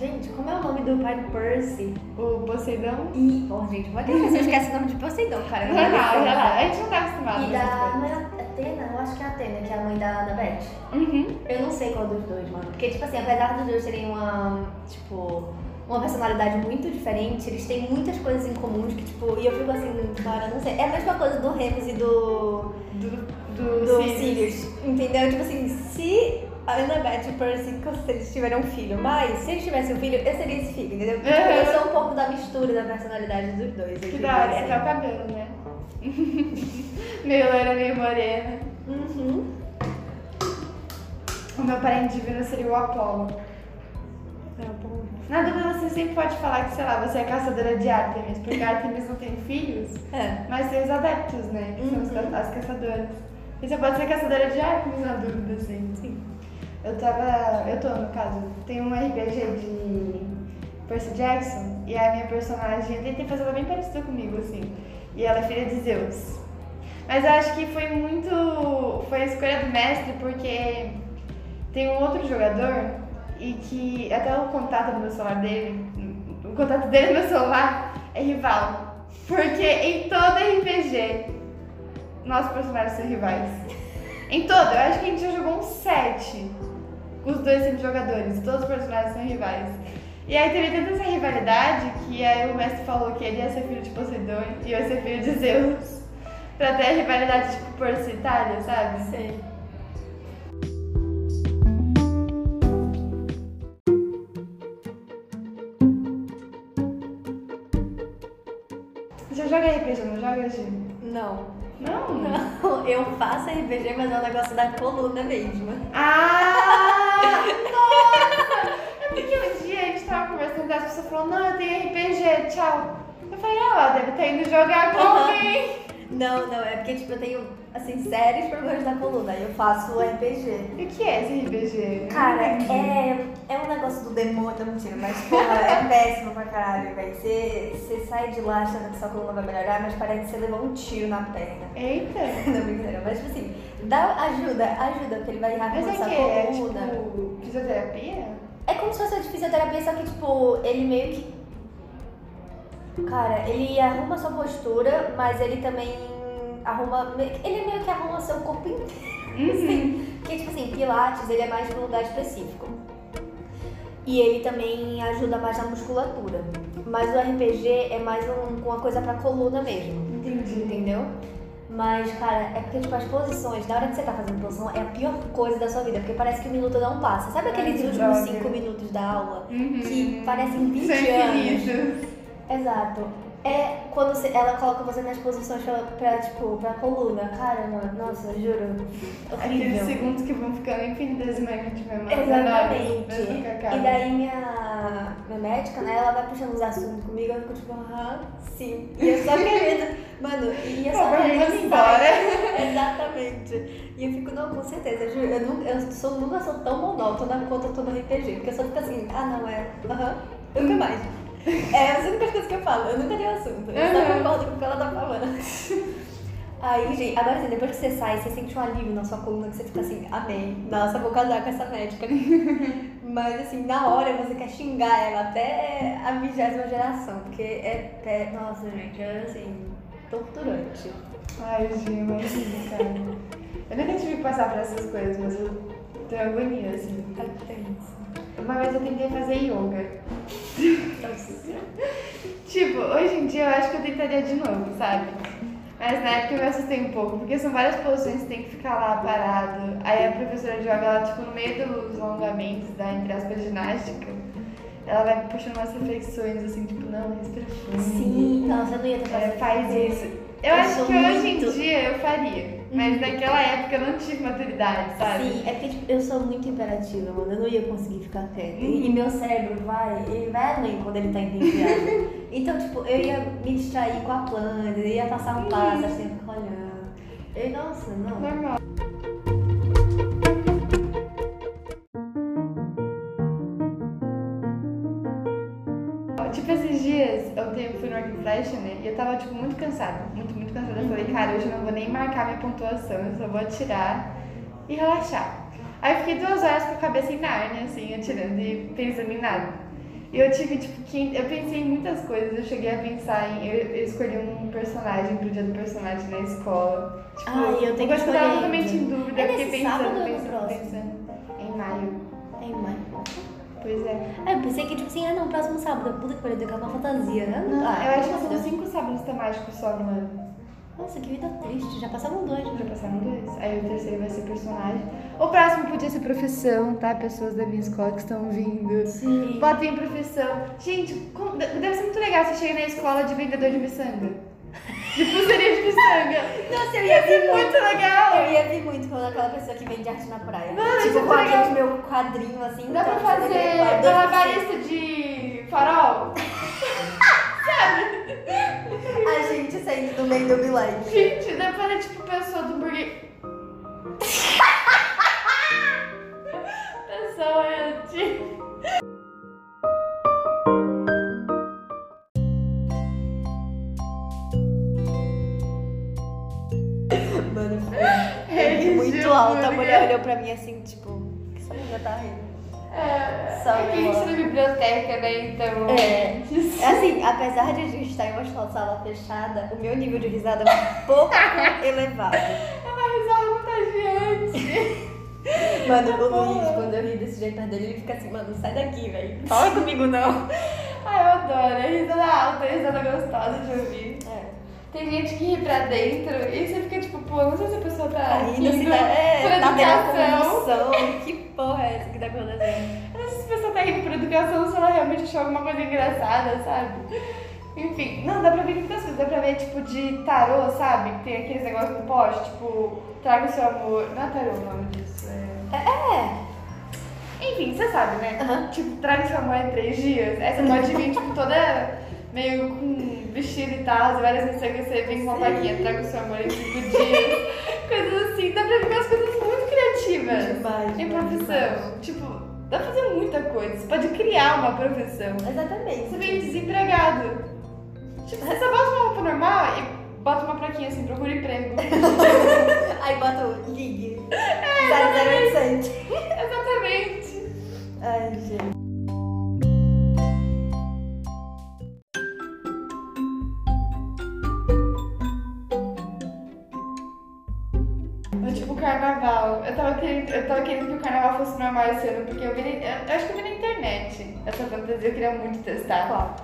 Gente, como é o nome do pai do Percy? O Poseidon? E. Oh, gente, vai ter que você esquece o nome de Poseidon, cara. não licença. já lá. A gente não tá acostumado E da. Não é Atena? Eu acho que é Atena, que é a mãe mãe da Annabeth. Uhum. Eu não sei qual dos dois, mano. Porque, tipo assim, apesar dos dois terem uma, tipo, uma personalidade muito diferente, eles têm muitas coisas em comum que, tipo, e eu fico assim, cara, não sei. É a mesma coisa do Remus e do. Do, do, do. Sirius. Entendeu? Tipo assim, se a Annabeth e o Percy, se eles tiveram um filho, mas se eles tivessem um filho, eu seria esse filho, entendeu? Tipo, Uhum. eu sou um pouco da mistura da personalidade dos dois. Que da hora, até o cabelo, né? meio loira, meio morena. Uhum. O meu parente divino seria o Apolo. Tá bom. Na dúvida, você sempre pode falar que, sei lá, você é caçadora de Artemis, porque Artemis não tem filhos, É. mas tem os adeptos, né? Que são Uhum. ca- as caçadoras. E você pode ser caçadora de Artemis, na dúvida, assim. Sim. Eu tava. Eu tô, no caso, tem um RPG de Percy Jackson e a minha personagem, eu tentei fazer ela bem parecida comigo, assim. E ela é filha de Zeus. Mas eu acho que foi muito. Foi a escolha do mestre porque tem um outro jogador e que até o contato no meu celular dele, o contato dele no meu celular é rival. Porque em todo RPG, nossos personagens são rivais. Em todo, eu acho que a gente já jogou um 7 com os dois sempre jogadores, todos os personagens são rivais. E aí teve tanta essa rivalidade que aí o mestre falou que ele ia ser filho de Poseidon e eu ia ser filho de Zeus. Pra ter a rivalidade tipo Percy Itália, sabe? Sei. Você joga RPG, não joga, Gi? Não. Não? Não, eu faço RPG, mas é um negócio da coluna mesmo. Ah! Nossa! É porque um dia a gente tava conversando e a pessoa falou, não, eu tenho RPG, tchau. Eu falei, ah, ela deve estar indo jogar com alguém. Não, não, é porque tipo, eu tenho assim, sérios problemas da coluna. Aí eu faço RPG. E o que é esse RPG? Cara, é, é um negócio do demônio, não mentira, mas porra, é péssimo pra caralho, velho. Você você sai de lá achando que sua coluna vai melhorar, mas parece que você levou um tiro na perna. Eita! Não, brincadeira, mas tipo assim, dá ajuda, ajuda, porque ele vai Mas arrumando é sua que é coluna. tipo fisioterapia? É como se fosse de fisioterapia, só que, tipo, ele meio que. Cara, ele arruma sua postura, mas ele também arruma. Ele meio que arruma seu corpo inteiro. Uhum. Assim. Porque, tipo assim, Pilates, ele é mais pra um lugar específico. E ele também ajuda mais na musculatura. Mas o RPG é mais um, uma coisa pra coluna mesmo. Entendi. Entendeu? Mas, cara, é porque, tipo, as posições, na hora que você tá fazendo posição, é a pior coisa da sua vida, porque parece que o minuto não passa. Sabe aqueles que últimos droga. 5 minutos da aula? Uhum. Que parecem 20 São anos. Exato. É quando ela coloca você nas posições pra, pra, tipo, pra coluna. Cara, mano, nossa, juro. Aqueles segundos que vão ficando infinitesimamente mesmo. Exatamente. E daí minha, minha médica, né, ela vai puxando os assuntos comigo, eu fico tipo, aham, sim. E eu só querendo, mano, e eu só querendo embora. Exatamente. E eu fico, não, com certeza, eu juro, eu, nunca, eu sou, nunca sou tão monótona quanto eu tô no RPG, porque eu só fico assim, ah não, é, aham, eu nunca mais. É as únicas coisas que eu falo, eu nunca tenho assunto, eu só concordo com o que ela tá falando. Aí, gente, agora assim, depois que você sai, você sente um alívio na sua coluna que você fica assim, amei, nossa, vou casar com essa médica. Mas assim, na hora você quer xingar ela até a vigésima geração, porque é, é. Nossa, gente, é assim, torturante. Ai, Gi, imagina, cara. Eu nunca tive que passar por essas coisas, mas eu tenho agonia, assim. É tenso. Uma vez eu tentei fazer yoga. Tipo, hoje em dia eu acho que eu tentaria de novo, sabe? Mas na época eu me assustei um pouco, porque são várias posições que tem que ficar lá parado. Aí a professora de yoga, ela, tipo, no meio dos alongamentos da, entre aspas, ginástica, ela vai puxando umas reflexões, assim, tipo, não, respira fundo. Sim, nossa, eu não ia ter É, fazer faz isso. Eu, Eu acho que hoje muito- em dia eu faria. Mas naquela época eu não tive maturidade, sabe? Sim, é porque tipo, eu sou muito imperativa, mano. Eu não ia conseguir ficar quieta. E, e meu cérebro vai, ele vai além quando ele tá entediado. então, tipo, eu ia me distrair com a planta, eu ia passar um passo, assim, ficar olhando. Eu, nossa, não. Normal. Dias eu fui no arco flecha, né? E eu tava, tipo, muito cansada. Muito, muito cansada. Eu falei, cara, hoje eu não vou nem marcar minha pontuação, eu só vou atirar e relaxar. Aí eu fiquei duas horas com a cabeça em Nárnia, assim, atirando e pensando em nada. E eu tive, tipo, que eu pensei em muitas coisas. Eu cheguei a pensar em. Eu, eu escolhi um personagem pro dia do personagem na escola. Tipo, Ai, eu tenho que que eu tava escolher totalmente em dúvida. É eu fiquei pensando, pensando, próximo? pensando. Em maio. Pois é. Ah, eu pensei que, tipo assim, ah não, próximo sábado. Puta que pariu, tem que uma fantasia, né? Não, Ah, eu acho que são cinco sábados temáticos só no ano. Nossa, que vida triste. Já passaram dois. Já passaram dois. Aí o terceiro vai ser personagem. O próximo podia ser profissão, tá? Pessoas da minha escola que estão vindo. Sim. Botem profissão. Gente, como- deve ser muito legal você chegar na escola de vendedor de miçanga. De pulseirinha de miçanga. Nossa, eu Ia ia ser vir muito legal. Eu ia vir muito quando aquela pessoa que vende arte na praia. Mano, tipo, com legal. aqueles meu quadrinho assim. Dá pra fazer quadro, malabarista de farol? A gente saindo do meio do Bilike. Gente, dá pra tipo pessoa do burger. pessoa de. Ri muito alto. A mulher olhou pra mim assim, tipo, que essa mulher tá rindo. É, Só é que a gente na biblioteca, né? Então. É. É assim, apesar de a gente estar em uma sala fechada, o meu nível de risada é um pouco elevado. É uma risada contagiante. Mano, o Boa. Luiz, quando eu ri desse jeito dele, ele fica assim, mano, sai daqui, velho. Fala comigo não. Ai, eu adoro. É risada alta, é risada gostosa de ouvir. É. Tem gente que ri pra dentro e você fica tipo, pô, não sei se a pessoa tá, Tá rindo, se rindo tá, é, tá tendo educação. convulsão. Que porra é essa que tá acontecendo? Eu não sei se a pessoa tá rindo por educação ou se ela realmente achou alguma coisa engraçada, sabe? Enfim, não, dá pra ver muitas coisas. Dá pra ver, tipo, de tarô, sabe? Que tem aqueles negócios no poste, tipo, traga o seu amor. Não é tarô o nome disso, é... É. Enfim, você sabe, né? Aham. Tipo, traga o seu amor em três dias. Você pode vir, tipo, toda meio com vestido e tal, várias mensagens você vem com uma plaquinha, traga o seu amor em cinco dias. coisas assim, dá pra ver umas coisas muito criativas. Demais, Em profissão. Tipo, dá pra fazer muita coisa. Você pode criar uma profissão. Exatamente. Você vem desempregado. Tipo, você só bota uma roupa normal e bota uma plaquinha assim, procura emprego. Aí bota o ligue. É, 00800. Exatamente. Ai, gente. Eu tava, querendo, eu tava querendo que o carnaval fosse normal esse ano, porque eu vi. Eu, eu acho que eu vi na internet. Essa fantasia eu queria muito testar. Qual?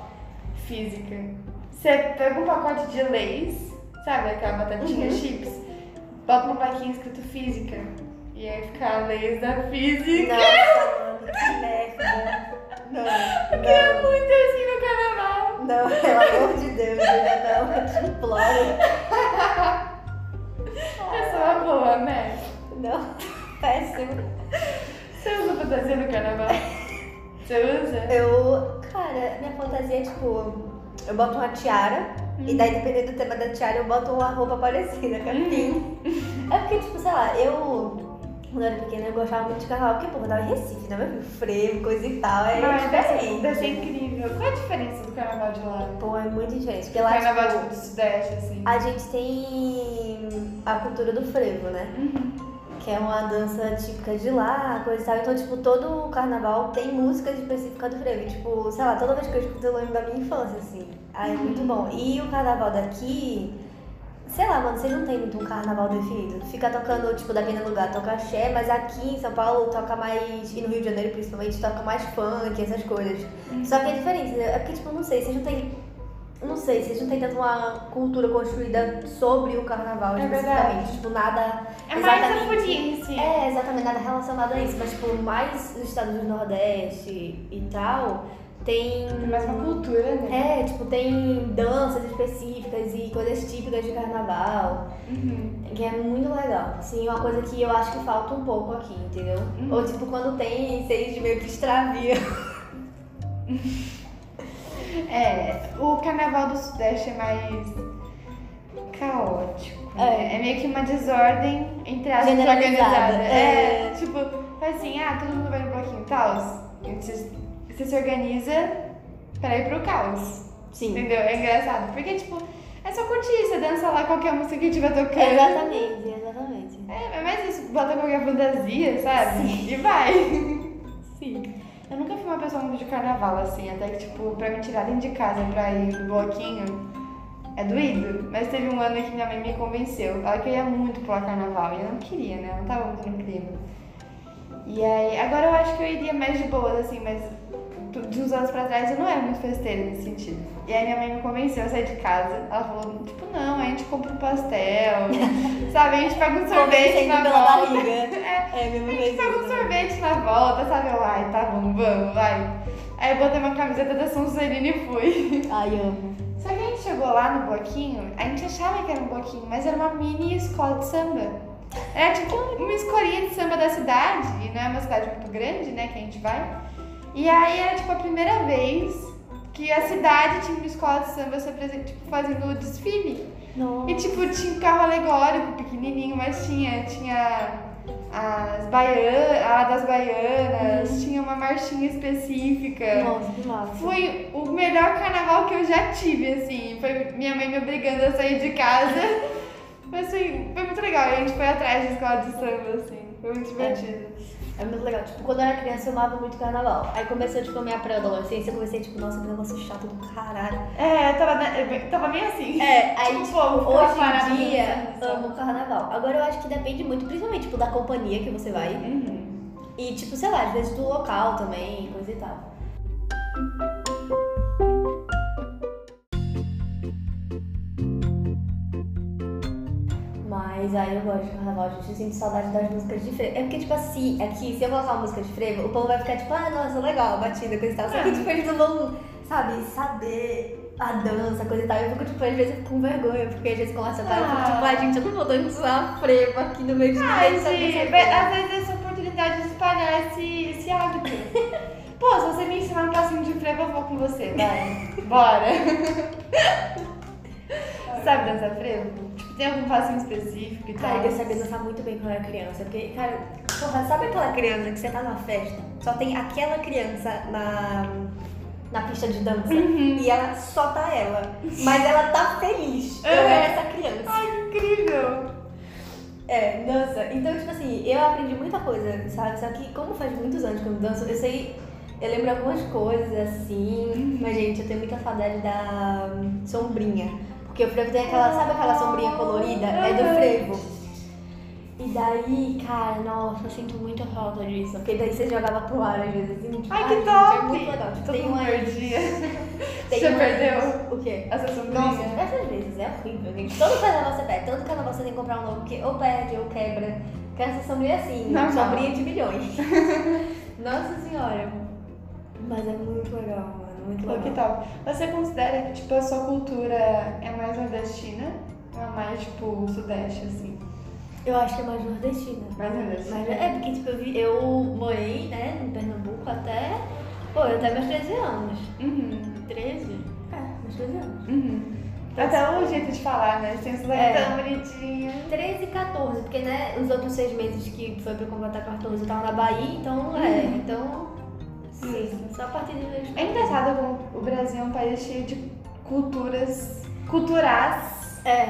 Física. Você pega um pacote de leis, sabe? Aquela batatinha Uhum. chips, bota uma plaquinha escrito física. E aí fica a leis da física. Nossa, mano, que merda. Não, Eu queria não. muito assim no carnaval. Não, pelo amor de Deus, Julia, não, eu te imploro. Essa é uma boa, né? Não, péssimo. Você usa fantasia no carnaval? Você usa? Eu, cara, minha fantasia é tipo, eu boto uma tiara, e daí dependendo do tema da tiara, eu boto uma roupa parecida, capim. É porque, tipo, sei lá, eu, quando eu era pequena, eu gostava muito de carnaval, porque, pô, eu tava em Recife, né? Meu frevo, coisa e tal, é deve ser, diferente. deve ser incrível. Qual é a diferença do carnaval de lá? Pô, é muito diferente, porque lá, carnaval tipo, tipo, do Sudeste, assim. a gente tem a cultura do frevo, né? Uhum. Que é uma dança típica de lá, coisa e tal. Então, tipo, todo o carnaval tem música específica do frevo. Tipo, sei lá, toda vez que eu escuto eu lembro da minha infância, assim. Aí é muito bom. E o carnaval daqui, sei lá, mano, vocês não tem muito um carnaval definido. Fica tocando, tipo, daquele lugar toca axé, mas aqui em São Paulo toca mais, e no Rio de Janeiro principalmente, toca mais funk, essas coisas. Só que é diferente, entendeu? É porque, tipo, não sei, vocês não tem. Não sei, vocês não tem tanto uma cultura construída sobre o carnaval É especificamente. verdade. Tipo, nada. É mais a si. é, exatamente, nada relacionado a isso, mas tipo, mais nos estados do Nordeste e tal, tem. Tem mais uma cultura, né? É, tipo, tem danças específicas e coisas típicas de carnaval, Uhum. que é muito legal. Sim, uma coisa que eu acho que falta um pouco aqui, entendeu? Uhum. Ou tipo, quando tem, vocês meio que extraviam. É, o carnaval do Sudeste é mais caótico. né? É. É meio que uma desordem entre as organizada. é. É, tipo, faz assim, ah, todo mundo vai no bloquinho tal. Você, você se organiza pra ir pro caos. Sim. Entendeu? É engraçado. Porque, tipo, é só curtir, você dança lá qualquer música que tiver tocando. Exatamente, exatamente. É, é mais isso, bota qualquer fantasia, sabe? E vai. Eu nunca fui uma pessoa muito de carnaval, assim, até que, tipo, pra me tirar dentro de casa pra ir no bloquinho, É doído, mas teve um ano que minha mãe me convenceu. Ela queria muito pular carnaval e eu não queria, né? Eu não tava muito no clima. E aí, agora eu acho que eu iria mais de boas, assim, mas de uns anos pra trás eu não era muito festeira nesse sentido. E aí minha mãe me convenceu a sair de casa. Ela falou, tipo, não, a gente compra um pastel, sabe? A gente pega um sorvete na volta. barriga. É, É, minha a gente pega um sorvete na volta, sabe? Eu, ai, tá bom, vamos, vai. Aí eu botei uma camiseta da Sonserina e fui. Ai, amo. Só que a gente chegou lá no bloquinho, a gente achava que era um bloquinho, mas era uma mini escola de samba. Era tipo uma escolinha de samba da cidade, e não é uma cidade muito grande, né, que a gente vai. E aí era tipo a primeira vez que a cidade tinha uma escola de samba se apresent- tipo, fazendo o desfile. Nossa. E tipo, tinha um carro alegórico, pequenininho, mas tinha, tinha as baianas, a das baianas, tinha uma marchinha específica. Nossa, que massa. Foi o melhor carnaval que eu já tive, assim. Foi minha mãe me obrigando a sair de casa. Mas assim, foi muito legal. E a gente foi atrás da escola de samba, assim. Foi muito divertido. É muito legal. Tipo, quando eu era criança, eu amava muito carnaval. Aí começou, tipo, a minha pré-adolescência, eu comecei, tipo, nossa, que negócio chato do caralho. É, tava, eu tava bem assim. É, aí, Tipo, tipo, hoje em dia, só. amo carnaval. Agora eu acho que depende muito, principalmente, tipo, da companhia que você vai. Uhum. E, tipo, sei lá, às vezes do local também, coisa e tal. Mas aí eu gosto de carnaval, gente. Eu sinto saudade das músicas de frevo. É porque, tipo assim, aqui, se eu colocar uma música de frevo, o povo vai ficar tipo, ah, nossa, legal, batida, coisa e tal. Só que, É. tipo, eles não vão, sabe, saber a dança, coisa e tal. Eu fico, tipo, às vezes eu fico com vergonha, porque às vezes começa a parar eu fico, tipo, Ah. ai, gente, eu não vou dançar frevo aqui no meio de Ai, gente, às vezes essa oportunidade de espalhar esse, esse hábito. Pô, se você me ensinar um passinho de frevo, eu vou com você, vai. Bora. Sabe dançar frevo? Tem algum passinho específico e tal? Cara, eu sabia dançar muito bem quando eu era criança. Porque, cara, porra, sabe aquela criança que você tá numa festa? Só tem aquela criança na, na pista de dança Uhum. e ela só tá ela. Mas ela tá feliz. Eu Uhum. era essa criança. Ai, incrível! É, dança. Então, tipo assim, eu aprendi muita coisa, sabe? Só que como faz muitos anos que eu danço, eu sei. Eu lembro algumas coisas assim. Mas, gente, eu tenho muita saudade da hum, sombrinha. Porque o frevo tem aquela, sabe aquela sombrinha colorida? É do frevo. E daí, cara, nossa, eu sinto muita falta disso. Porque daí você jogava pro ar às vezes assim. Tipo, Ai, que gente, top! É muito legal. Tipo, tem uma. perdia. Tem Você uma- perdeu? O quê? Essa sombrinha? Nossa, diversas vezes, é horrível, gente. Todo carnaval você perde, todo carnaval você tem que comprar um novo, porque ou perde ou quebra. Porque essa sombrinha é assim, Normal. sombrinha de milhões. Nossa senhora. Mas é muito legal, mano. Muito legal. que tal? Você considera que, tipo, a sua cultura é mais nordestina? Ou é mais, tipo, sudeste, assim? Eu acho que é mais nordestina. Mais nordestina? Mas é porque, tipo, eu, vi- eu morei, né, em Pernambuco até. Pô, até meus 13 anos. Uhum. 13? É, meus 13 anos. Uhum. Até o jeito de falar, né? Tem um sotaque É. tão bonitinho. 13 e 14, porque, né, os outros seis meses que foi pra completar 14 eu tava na Bahia, então, é, então. Sim, só a partir de É engraçado como o Brasil é um país cheio de culturas culturais É,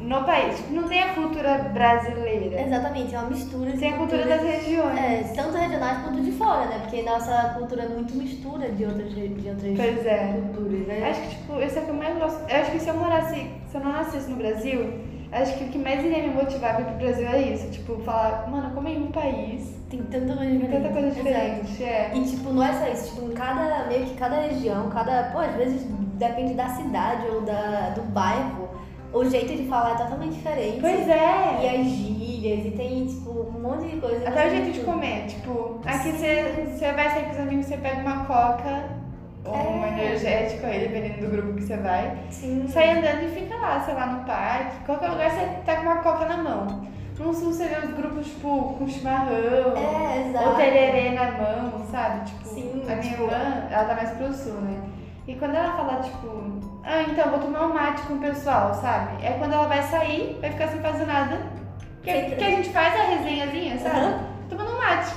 no país. Tipo, não tem a cultura brasileira. exatamente, é uma mistura de Tem a cultura das regiões. É, tanto regionais quanto de fora, né? Porque nossa cultura é muito mistura de outras, de outras Pois é. culturas, né? Acho que, tipo, esse é o que eu mais gosto. Eu acho que se eu morasse, se eu não nascesse no Brasil, acho que o que mais iria me motivar pra ir pro Brasil é isso. Tipo, falar, mano, como é em um país, Tem tanta coisa diferente. tanta coisa diferente. É. E tipo, não é só isso, tipo, em cada, meio que cada região, cada, pô, às vezes depende da cidade ou da, do bairro, o jeito de falar é totalmente diferente. Pois E é. as gírias, e tem, tipo, um monte de coisa. Até o jeito de comer. Tipo, aqui você, você vai sair com os amigos, você pega uma coca ou É. energética aí, dependendo do grupo que você vai. Sim. Sai andando e fica lá, sei lá, no parque. Qualquer lugar você tá com uma coca na mão. No sul você vê os grupos, tipo, com chimarrão. É, exato. Ou tererê na mão, sabe? Tipo, Sim, a minha tipo- irmã, ela tá mais pro sul, né? E quando ela fala, tipo, ah, então vou tomar um mate com o pessoal, sabe? É quando ela vai sair, vai ficar sem fazer nada. Que, que a gente faz a resenhazinha, sabe? Aham. Tomando um mate.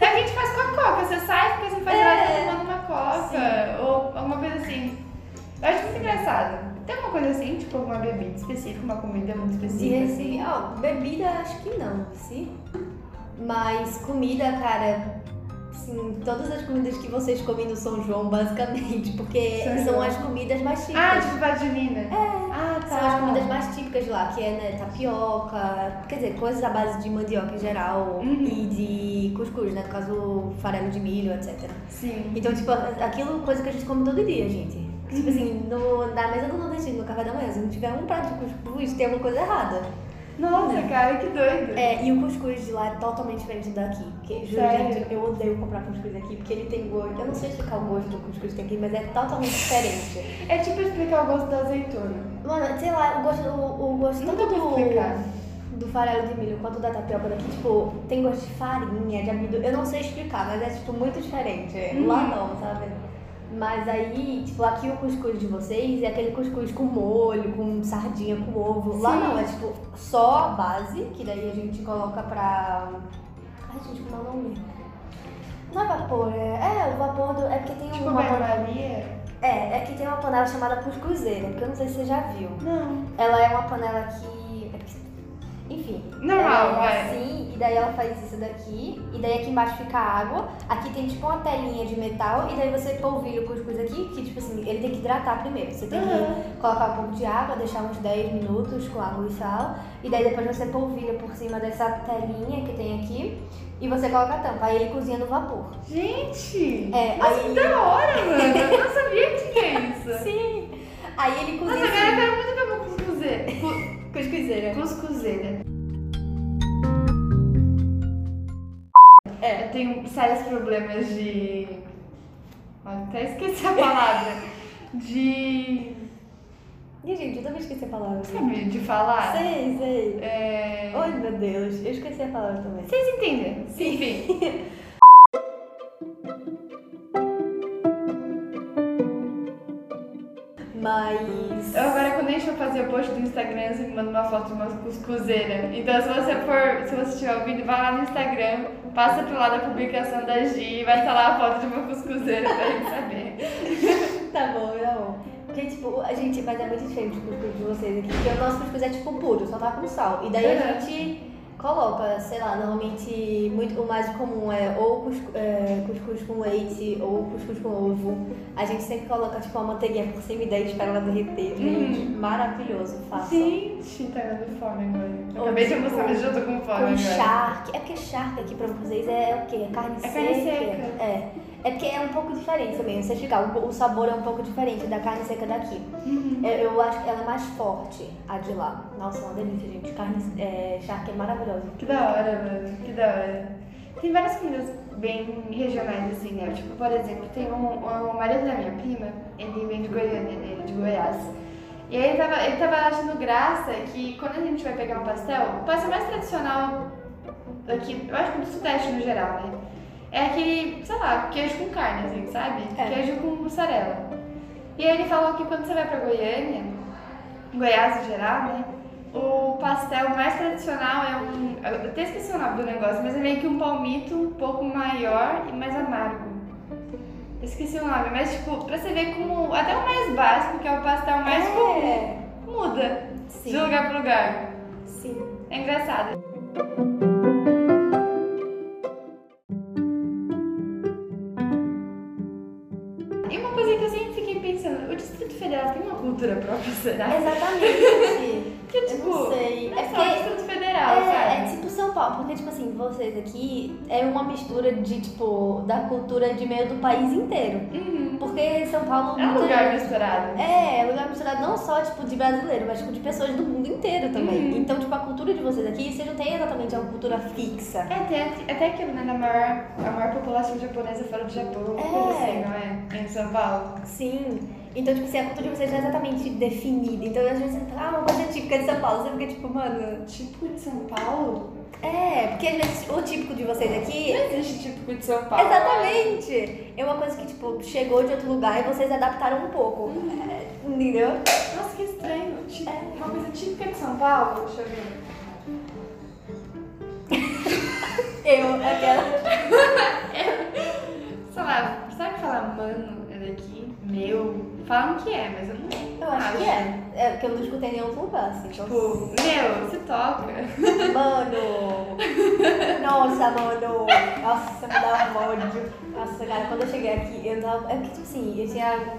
É que a gente faz com a coca. Você sai, fica sem fazer É. nada, tomando uma coca. Ou alguma coisa assim. Eu acho muito engraçado. Tem alguma coisa assim, tipo alguma bebida específica, uma comida muito específica, Recife, assim? ó, bebida acho que não, sim. Mas comida, cara, assim, todas as comidas que vocês comem no São João, basicamente, porque São são João. as comidas mais típicas. Ah, tipo Vadinina. É. Ah, tá. São as comidas mais típicas lá, que é né, tapioca, quer dizer, coisas à base de mandioca em geral Uhum. e de cuscuz, né? No caso, farelo de milho, etc. Sim. Então, tipo, aquilo coisa que a gente come todo dia, gente. Tipo assim, no, na mesa do nordestino, no café da manhã, se não tiver um prato de cuscuz, tem alguma coisa errada. Nossa, cara, que doido. É, e o cuscuz de lá é totalmente diferente daqui. Porque, juro, gente, eu odeio comprar cuscuz aqui, porque ele tem gosto. Eu não sei explicar o gosto do cuscuz que tem aqui, mas é totalmente diferente. É tipo explicar o gosto da azeitona. Mano, sei lá, o gosto, o, o gosto tanto do, explicar. do farelo de milho quanto da tapioca daqui, tipo, tem gosto de farinha, de amido. Eu não sei explicar, mas é, tipo, muito diferente. Uhum. Lá não, sabe? Mas aí, tipo, aqui o cuscuz de vocês é aquele cuscuz com molho, com sardinha, com ovo. Lá Sim. não, é tipo só a base, que daí a gente coloca pra. Ai, gente, como é o nome? Não é vapor, é. É, o vapor do. É porque tem Tipo uma. banho-maria. É, é que tem uma panela chamada cuscuzeira, que eu não sei se você já viu. Não. Ela é uma panela que. Enfim. Normal, é vai. assim, e daí ela faz isso daqui, e daí aqui embaixo fica a água. Aqui tem tipo uma telinha de metal, e daí você polvilha o cuscuz aqui, que tipo assim, ele tem que hidratar primeiro. Você tem Aham. que colocar um pouco de água, deixar uns 10 minutos com água e sal, e daí depois você polvilha por cima dessa telinha que tem aqui, e você coloca a tampa. Aí ele cozinha no vapor. Gente! É, Nossa, aí- que da hora, mano! Eu não sabia que tinha isso. Sim! Aí ele cozinha. Nossa, agora eu assim, quero muito ver uma cuscuzeira. Cu- Cuscuzeira. Cuscuzeira. É. Eu tenho sérios problemas de. Até esqueci a palavra. De. Ih, gente, eu também esqueci a palavra. Sabe, de falar. Sei, sei. É... Ai, meu Deus, eu esqueci a palavra também. Vocês entendem? Sim. Enfim. Mas. Eu agora a for fazer o post do Instagram, você me manda uma foto de uma cuscuzeira. Então se você for, se você estiver ouvindo, vai lá no Instagram, passa pro lado da publicação da Gi e vai estar lá a foto de uma cuscuzeira pra gente saber. Tá bom, tá bom. Porque, tipo, a gente. Mas é muito diferente do cuscuz de vocês aqui. Porque o nosso cuscuz é tipo puro, só tá com sal. E daí a Uhum. gente coloca, sei lá, normalmente muito, o mais comum é ou cuscuz, é, cuscuz com leite ou cuscuz com ovo. A gente sempre coloca, tipo, uma manteiguinha por cima e daí espera ela derreter. Gente, Uhum. maravilhoso, faça. Gente, tá dando fome agora. Acabei de tipo, almoçar, mas já tô com fome Com agora. charque. É porque charque aqui pra vocês é o quê? É carne É seca? carne seca. É. É porque é um pouco diferente também. Você fica, o, o sabor é um pouco diferente da carne seca daqui. Uhum. Eu, eu acho que ela é mais forte, a de lá. Nossa, uma delícia, gente. Carne é, charque é maravilhosa. Que da hora, mano. Que da hora. Tem várias comidas bem regionais, assim, né? Tipo, por exemplo, tem um, o marido da minha prima, ele vem de Goiânia, ele é de Goiás. E aí ele tava, ele tava achando graça que quando a gente vai pegar um pastel, o pastel mais tradicional aqui, eu acho que do Sudeste no geral, né? É aquele, sei lá, queijo com carne, assim, sabe? É. Queijo com mussarela. E aí ele falou que quando você vai pra Goiânia, Goiás em geral, né? O pastel mais tradicional é um. Eu até esqueci o nome do negócio, mas é meio que um palmito um pouco maior e mais amargo. Esqueci o nome, mas tipo, pra você ver como. Até o mais básico, que é o pastel mais comum, é. muda Sim. de lugar pra lugar. Sim. É engraçado. Cultura própria, será? Exatamente. Que Eu tipo, não sei. não é É só o porque- Distrito Federal, É, é sabe? tipo São Paulo, porque tipo assim, vocês aqui é uma mistura de tipo da cultura de meio do país inteiro. Uhum. Porque São Paulo É um lugar gente- misturado. É, é lugar misturado não só tipo de brasileiro, mas tipo de pessoas do mundo inteiro também. Uhum. Então, tipo, a cultura de vocês aqui, vocês não têm exatamente uma cultura fixa. É, tem até aquilo, né? Da maior, a maior população japonesa fora do Japão, É. assim, não é? Em São Paulo. Sim. Então, tipo assim, a cultura de vocês não é exatamente definida. Então, às vezes você fala, ah, uma coisa típica de São Paulo. Você fica tipo, mano. Típico de São Paulo? É, porque às vezes o típico de vocês aqui. Não existe típico de São Paulo. Exatamente! É uma coisa que, tipo, chegou de outro lugar e vocês adaptaram um pouco. É, entendeu? Nossa, que estranho. Tipo, Uma coisa típica de São Paulo, deixa eu ver. Eu, aquela. Sei lá, sabe falar mano é daqui? Meu? Falam que é, mas eu não Eu acho que é. É porque eu não escutei nenhum lugar, assim. Então, Tipo, meu, se toca. mano. Nossa, mano. Nossa, me dá um ódio. Nossa, cara, quando eu cheguei aqui, eu tava. É porque, tipo assim, eu tinha.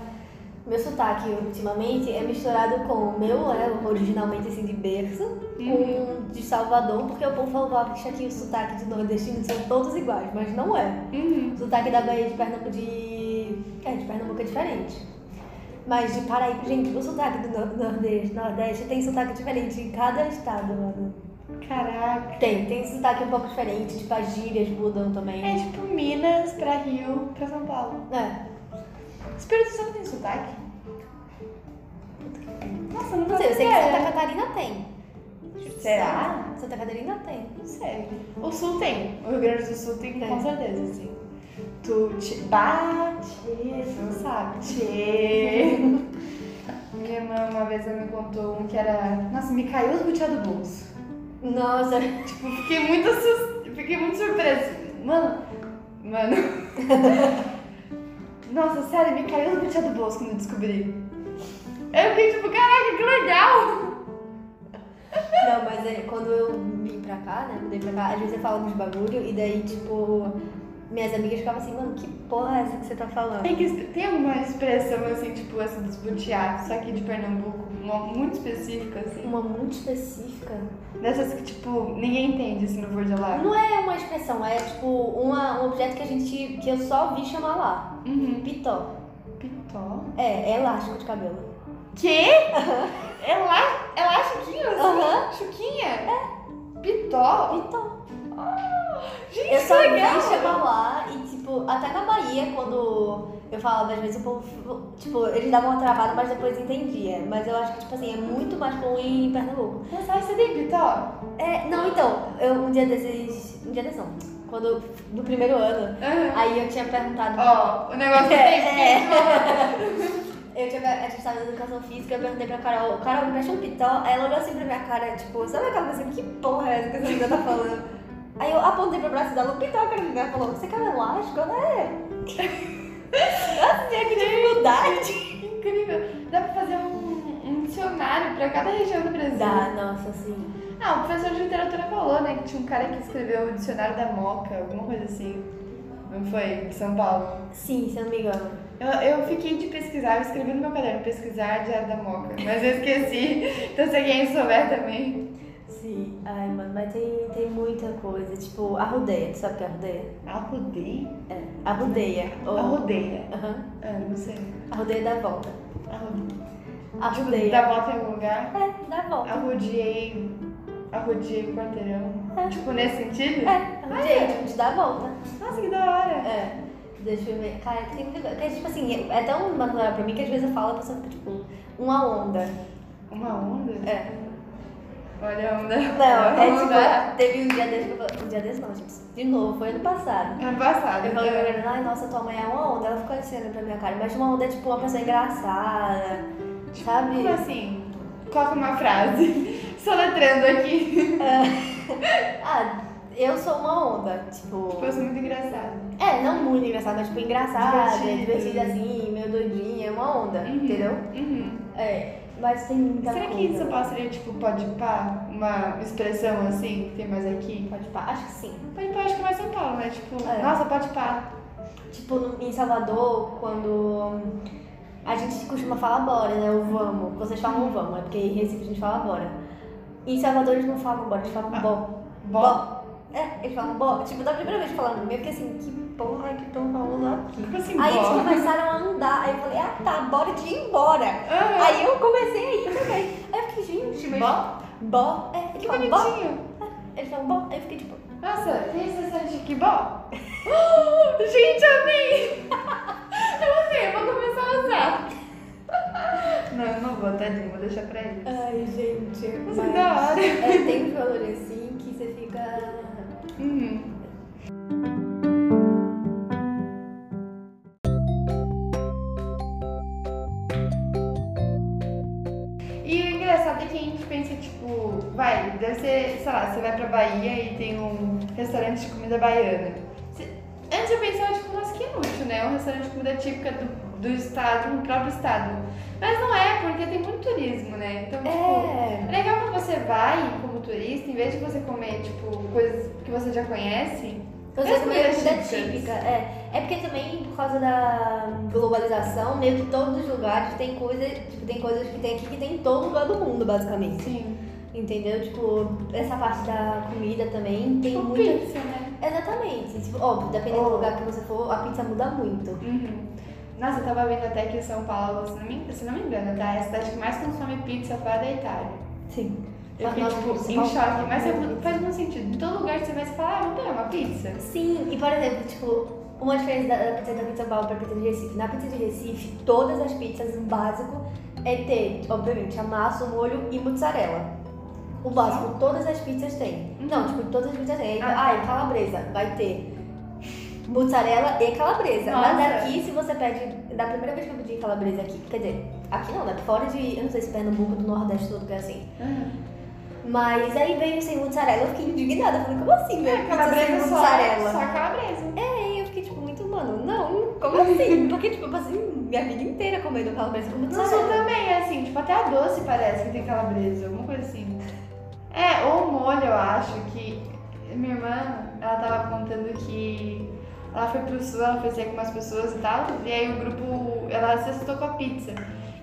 Meu sotaque ultimamente é misturado com o meu, né, originalmente assim de berço, com de Salvador, porque o povo falava que aqui o sotaque de nordestino são todos iguais, mas não é. Uhum. O sotaque da Bahia de Pernambuco de. É, de Pernambuco é diferente. Mas de Paraíba, gente, o sotaque do Nor- Nordeste, Nordeste tem sotaque diferente em cada estado, mano. Caraca. Tem, tem sotaque um pouco diferente, tipo as gírias mudam também. É tipo Minas pra Rio pra São Paulo. É. Espírito Santo tem sotaque? Nossa, não Não sei, eu sei que. Santa Catarina tem. Será? Santa Catarina tem. Não sei. O Sul tem. O Rio Grande do Sul tem Tem. com certeza, assim. Tu te bate, você não sabe. Tchê. Minha irmã uma vez me contou um que era. Nossa, me caiu os butiá do bolso. Nossa, Tipo, fiquei muito. Fiquei muito surpresa. Mano. Mano. Nossa, sério, me caiu os butiá do bolso quando eu descobri. Eu fiquei tipo, caraca, que legal! não, mas é, quando eu vim pra cá, né, mudei pra cá, às vezes eu falo uns bagulho e daí, tipo, minhas amigas ficavam assim, mano, que porra é essa que você tá falando? Tem, que, tem alguma expressão assim, tipo essa dos butiá, só aqui de Pernambuco, uma muito específica, assim. Uma muito específica. Dessas que, tipo, ninguém entende assim no Verde lá. Não é uma expressão, é tipo uma, um objeto que a gente. que eu só vi chamar lá. Uhum. Pitó. Pitó. É, é elástico de cabelo. Quê? Ela, elastiquinho assim? Aham. Chuquinha? É. Pitó? Pitó. Gente, Eu só legal. vi chamar lá e, tipo, até na Bahia, quando eu falava, às vezes o povo, tipo, eles davam uma travada, mas depois entendia. Mas eu acho que, tipo assim, é muito mais comum em Pernambuco. Mas sabe, você tem pitó? É, não, então, eu um dia desses. Um dia desses não. Quando. No primeiro ano, Aham. aí eu tinha perguntado. Ó, o negócio É, tem é. Eu tinha, a gente tava educação física, eu perguntei pra Carol, Carol, me mexe um pitó. Aí ela olhou assim pra minha cara, tipo, sabe aquela coisa assim, que porra é essa que essa menina tá falando? Aí eu apontei pro braço dela, o pitó, cara, ela falou, você quer um elástico? Ela é. Nossa, tinha que dificuldade. Que incrível. Dá pra fazer um, um dicionário pra cada região do Brasil. Dá, nossa, assim. Ah, o professor de literatura falou, né, que tinha um cara que escreveu o dicionário da Moca, alguma coisa assim. Não foi? De São Paulo. Sim, se eu não me engano. Eu, eu fiquei de pesquisar, eu escrevi no meu caderno, pesquisar Diário da Moca, mas eu esqueci. Então se alguém souber também. Sim. Ai, mano, mas tem, tem muita coisa. Tipo, arrudeia. Tu sabe o que é arrudeia? Arrudeia? É. Arrudeia. Ou... Arrudeia. Aham. Ah, não sei. Arrudeia dá volta. Arrudeia. Arrudeia. Dá volta em algum lugar? É, dá volta. Arrudiei. Arrudiei o quarteirão. É. Tipo, nesse sentido? É, arrudeia, tipo, te dá volta. Nossa, que da hora. É. Deixa eu ver. Cara, tem muita coisa. Porque, tipo assim, é tão natural pra mim que às vezes eu falo, a pessoa fica tipo, uma onda. Uma onda? É. Olha a onda. Não, é tipo, teve um dia desse que eu falei. Um dia desse não, gente. De novo, foi ano passado. Ano passado. Eu falei pra então. minha ai, nossa, tua mãe é uma onda. Ela ficou assim olhando pra minha cara. Mas uma onda é tipo uma pessoa engraçada. Sabe? Como assim? Coloca uma frase. Soletrando aqui. Ah, eu sou uma onda. Tipo. Tipo, eu sou muito engraçada. É, não muito engraçada, mas tipo engraçada, Divertida. divertida assim, meio doidinha, uma onda, Uhum. entendeu? Uhum. É, mas tem muita Será que em São Paulo seria tipo pode pá? Uma expressão assim que tem mais aqui? Pode pá? Acho que sim. Pode pá, acho que é mais São Paulo, né? Tipo, É. nossa, pode pá. Tipo, em Salvador, quando a gente costuma falar bora, né? O vamos. Vocês falam vamos, é porque em Recife a gente fala bora. Em Salvador eles não falam bora, eles falam Ah. bó. Bó? É, eles falam bó. Tipo, da primeira vez falando, meio que assim, que porra que estão falando aqui? Como assim, Aí eles começaram a andar, aí eu falei, ah tá, bora de ir embora. Aham. Aí eu comecei a ir também. Aí eu fiquei, gente, mas. Bó? Bó? É, Que falam bó. bonitinho. Eles falam bó. Aí eu fiquei tipo, Nossa, tem esse restaurante aqui, bó? Gente, amei! Eu amei, eu vou começar a usar. Não, eu não vou, tadinho, vou deixar pra eles. ai gente. Mas- que da hora. É, tem uns valores assim que você fica. Vai, deve ser, sei lá, você vai pra Bahia e tem um restaurante de comida baiana. Você- Antes eu pensava, tipo, nossa, que inútil, né? Um restaurante de comida típica do, do estado, no próprio estado. Mas não é, porque tem muito turismo, né? Então, tipo, É. é legal quando você vai como turista, em vez de você comer, tipo, coisas que você já conhece, Você comida típicas. típica. É. é porque também, por causa da globalização, meio que todos os lugares tem coisa, tipo, tem coisas que tem aqui que tem em todo lugar do mundo, basicamente. sim. Entendeu? Tipo, essa parte da comida também tem Tipo muita. pizza, né? Exatamente. Tipo, óbvio, dependendo Oh. do lugar que você for, a pizza muda muito. Uhum. Nossa, eu tava vendo até que São Paulo, se não me, se não me engano, tá? É a cidade que mais consome pizza fora da Itália. Sim. Eu fiquei, tipo, em Paulo- choque. Mas é- faz muito sentido. Em todo lugar que você vai, você fala, ah, vamos pegar uma pizza. Sim, e por exemplo, tipo, uma diferença da, da pizza da pizza Paulo pra pizza de Recife. Na pizza de Recife, todas as pizzas, o básico é ter, obviamente, a massa, o molho e mozzarella. O básico, todas as pizzas têm. Não, tipo, todas as pizzas têm. Ah. Ah, e calabresa, vai ter mozzarella e calabresa. Nossa. Mas daqui, se você pede, da primeira vez que eu pedi calabresa aqui, quer dizer, aqui não, né? Fora de, eu não sei se Pernambuco, do Nordeste, todo que é assim. Mas aí veio sem mozzarella, eu fiquei indignada. Eu falei, como assim, velho? É, calabresa sem só, mozzarella. só calabresa. É, e eu fiquei tipo, muito, mano, não, como assim? Porque, tipo, eu passei minha vida inteira comendo calabresa com No sul mozzarella. também é assim, tipo, até a doce parece que tem calabresa, alguma coisa assim. É, ou molho, eu acho que. Minha irmã, ela tava contando que ela foi pro sul, ela foi sair com umas pessoas e tal, e aí o grupo, ela se assustou com a pizza.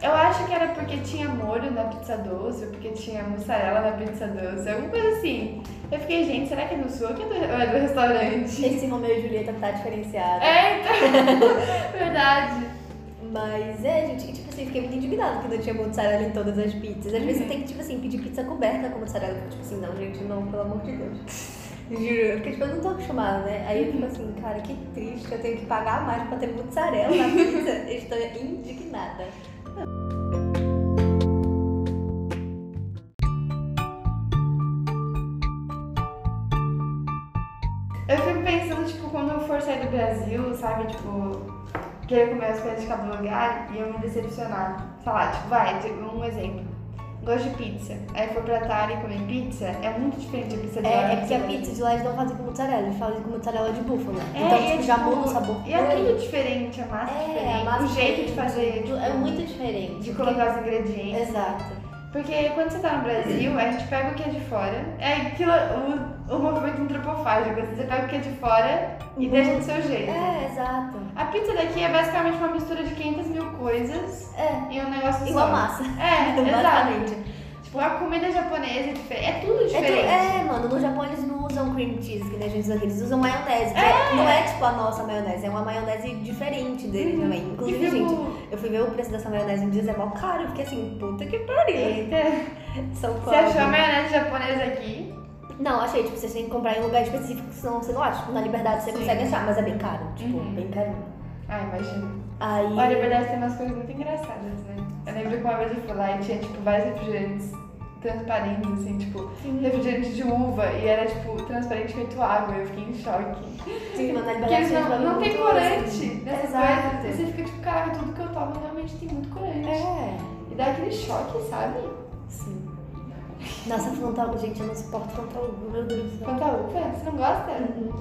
Eu acho que era porque tinha molho na pizza doce, ou porque tinha mussarela na pizza doce, alguma coisa assim. Eu fiquei, gente, será que é do sul ou que é do, é do restaurante? Esse Romeu e Julieta tá diferenciado. É, então. Verdade. Mas é, gente, e, tipo assim, fiquei muito indignada que não tinha mozzarella em todas as pizzas. Às vezes você Uhum. tem que, tipo assim, pedir pizza coberta com mozzarella. Tipo assim, não, gente, não, pelo amor de Deus. Juro, porque tipo, eu não tô acostumada, né? Aí eu fico assim, cara, que triste, eu tenho que pagar mais pra ter mozzarella na pizza. Eu estou indignada. Eu fico pensando, tipo, quando eu for sair do Brasil, sabe, tipo, querer comer as coisas de cada lugar e eu me decepcionar. Sei lá, tipo, vai, de- um exemplo. Gosto de pizza. Aí for pra Itália comer pizza, é muito diferente da pizza de lá. É, é porque a pizza de lá eles não fazem com mozzarella, eles fazem com mozzarella de búfalo. É, então, e é, tipo, já tipo, muda o sabor. E é tudo diferente, a massa é É, diferente. a massa o jeito de diferente, fazer, tudo tipo, é muito diferente. de colocar os ingredientes. Exato. Porque quando você tá no Brasil, a gente pega o que é de fora. É aquilo, o, o movimento antropofágico. assim, Você pega o que é de fora e Uhum. deixa do seu jeito. É, exato. A pizza daqui é basicamente uma mistura de 500 mil coisas É, e um negócio igual só. massa. É, exato. Tipo, a comida japonesa é diferente. É tudo É, tu- diferente. é, mano, no Japão eles não usam cream cheese, que nem a gente usa aqui, eles usam maionese. que É. Não é tipo a nossa maionese, é uma maionese diferente deles Uhum. também. Inclusive, gente, eu fui ver o preço dessa maionese um dia, é mó caro. Eu fiquei assim, puta que pariu. Eita. São Você Paulo. achou a maionese japonesa aqui? Não, achei, tipo, vocês têm que comprar em um lugar específico, senão você não acha. Tipo, na Liberdade você Sim. consegue achar, mas é bem caro. Tipo, Uhum. bem carinho. Ah, imagina. Aí. Olha, na verdade tem umas coisas muito engraçadas, né? Eu lembro que uma vez eu fui lá e tinha, tipo, vários refrigerantes transparentes, assim, tipo, refrigerante de uva e era, tipo, transparente feito água. Eu fiquei em choque. Sim, mas na Porque eles não, não tem corante assim. nessas Exato. coisas. E você fica tipo, caraca, tudo que eu tomo realmente tem muito corante. É. E dá aquele choque, sabe? Sim. Nossa, Fantalu, gente, eu não suporto Fantalu, meu Deus do céu. Uva, você não gosta?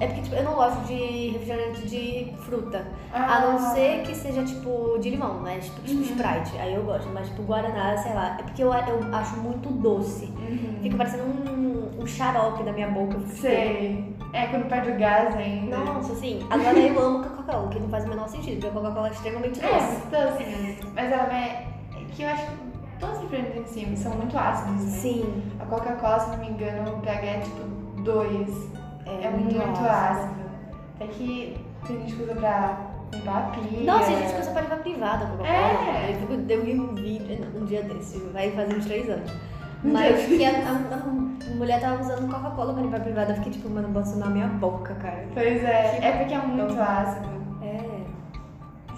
É porque, tipo, eu não gosto de refrigerante de fruta. Ah. A não ser que seja, tipo, de limão, né? Tipo, tipo Uhum. Sprite. Aí eu gosto. Mas, tipo, Guaraná, sei lá. É porque eu, eu acho muito doce. Uhum. Fica parecendo um, um xarope na minha boca. Sei. É, quando perde o gás ainda. Nossa, assim. Agora eu amo Coca-Cola, que não faz o menor sentido, porque a Coca-Cola é extremamente É, doce. muito doce mesmo. Mas ela é. é que eu acho todos os si são muito ácidos, né? Sim. A Coca-Cola, se não me engano, o pH é tipo 2. É, muito, ácido. Até que tem gente que usa pra limpar a pia. Nossa, a gente usa pra levar privada a Coca-Cola. É. Eu, vi um vídeo um dia desse, vai fazer uns três anos. Mas que a, a- a mulher tava usando Coca-Cola pra limpar a privada. Eu fiquei tipo, mano, bota isso na minha boca, cara. Pois é, Que é porque é muito ácido.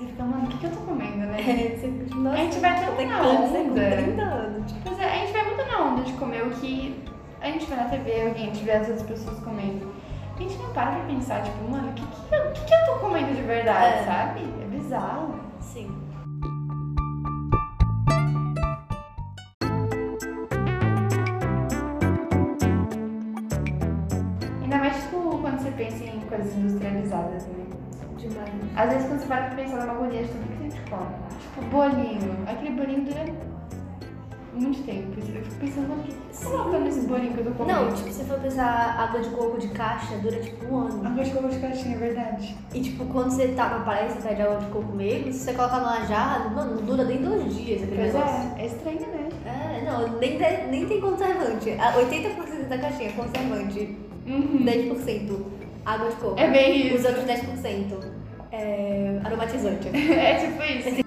Você fica, mano, o que, que eu tô comendo, né? É, você tipo, nossa, A gente vai tão tenho na onda. 30 anos. Tipo, Pois é, a gente vai muito na onda de comer o que a gente vê na TV, ou a gente vê as outras pessoas comendo. A gente não para pra pensar, tipo, mano, o que, que, eu, que, que eu tô comendo de verdade, É. sabe? É bizarro. Às vezes, quando você para pra pensar numa agonia de tudo que a gente come. Tipo, bolinho. Aquele bolinho dura muito tempo. Eu fico pensando, como que coloca nesse bolinho que eu tô comendo? Não, tipo, se você for pensar água de coco de caixa, dura tipo um ano. Água de coco de caixinha, é verdade. E tipo, quando você tá na praia, você pede água de coco mesmo, se você colocar numa jarra, mano, não dura nem dois dias aquele Pois negócio. é, é estranho, né? É, não, nem, tem- nem tem conservante. Ah, 80% da caixinha é conservante. Uhum. 10% água de coco. É bem Os isso. outros 10% é aromatizante. É tipo isso.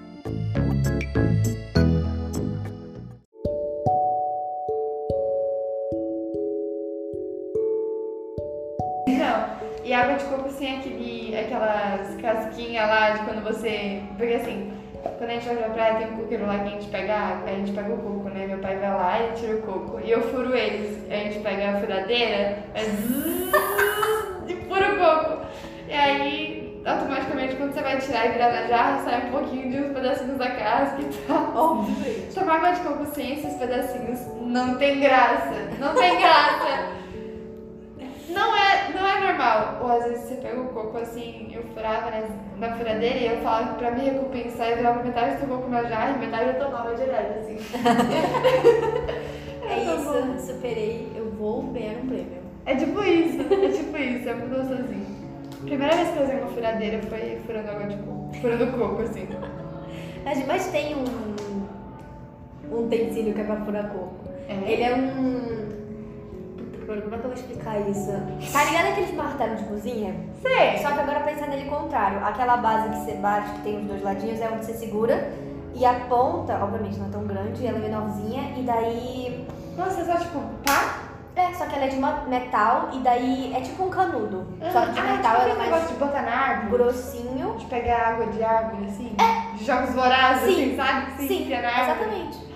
Não, e água de coco sem aquele, aquelas casquinhas lá de quando você. Porque assim, quando a gente vai pra praia tem um coqueiro lá que a gente pega água, a gente pega o coco, né? Meu pai vai lá e tira o coco. E eu furo eles. A gente pega a furadeira, é e fura o coco. E aí, automaticamente, quando você vai tirar e virar na jarra, sai um pouquinho de uns pedacinhos da casca e tal. Tomar água de coco sem esses pedacinhos não tem graça. Não tem graça. Não é, não é normal. Ou às vezes você pega o coco assim, eu furava né, na furadeira e eu falava que pra me recompensar eu virava metade do coco na jarra e metade eu tomava direto, assim. É isso, superei, eu vou ganhar um prêmio. É tipo isso, é tipo isso, é muito gostosinho. Primeira vez que eu usei uma furadeira foi furando água de coco. Furando coco, assim. Mas, tem um, um utensílio que é pra furar coco. É. Ele é um. Como é que eu vou explicar isso? Tá ligado aqueles martelos de cozinha? Sei. Só que agora pensando nele contrário. Aquela base que você bate, que tem os dois ladinhos, é onde você segura. E a ponta, obviamente, não é tão grande, ela é menorzinha. E daí. Nossa, é só tipo, pá? É, só que ela é de metal. E daí é tipo um canudo. Só que de ah, metal tipo ela é mais negócio de botar na árvore. grossinho. De pegar água de árvore, assim? De jogos vorazes, Sim. assim, sabe? Sim, árvore. exatamente.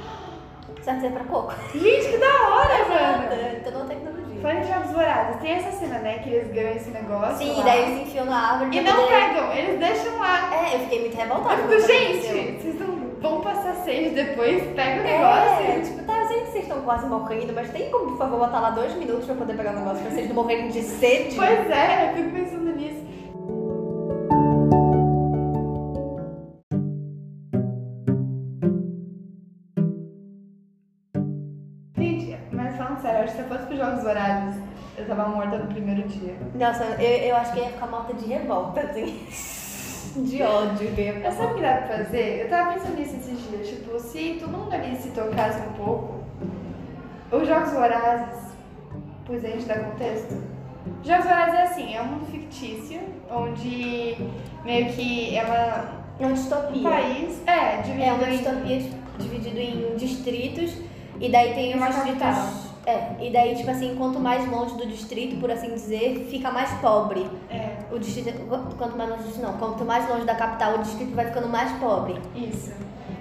Serve ser pra coco. Gente, que da hora, mano! Então não tecnologia. Falando de jogos vorazes, tem essa cena, né? Que eles ganham esse negócio Sim, lá. daí eles enfiam na árvore. E não poder- pegam, eles deixam lá. É, eu fiquei muito revoltada. Eu fico, gente, vocês não vão passar sede depois, pega o É, negócio. tipo, tá, eu sei que vocês estão quase morrendo, mas tem como, por favor, botar lá dois minutos pra poder pegar o negócio pra vocês não morrerem de sede? Pois é, eu fico pensando nisso. Gente, mas falando sério, eu acho que se eu fosse pros Jogos Vorazes, eu tava morta no primeiro dia. Nossa, eu, eu acho que ia ficar morta de revolta, assim. De ódio mesmo. Mas sabe o que dá pra fazer? Eu tava pensando nisso esses dias, tipo, se todo mundo ali se tocasse um pouco, os Jogos Vorazes, pois a gente dá contexto. Jogos Vorazes é assim, é um mundo fictício, onde meio que é uma, É uma um distopia. país, é, dividido É uma em... distopia dividido em distritos e daí tem os Uma distritos. capital. É, e daí, tipo assim, quanto mais longe do distrito, por assim dizer, fica mais pobre. É, O distrito. Quanto mais longe não. Quanto mais longe da capital, o distrito vai ficando mais pobre. isso.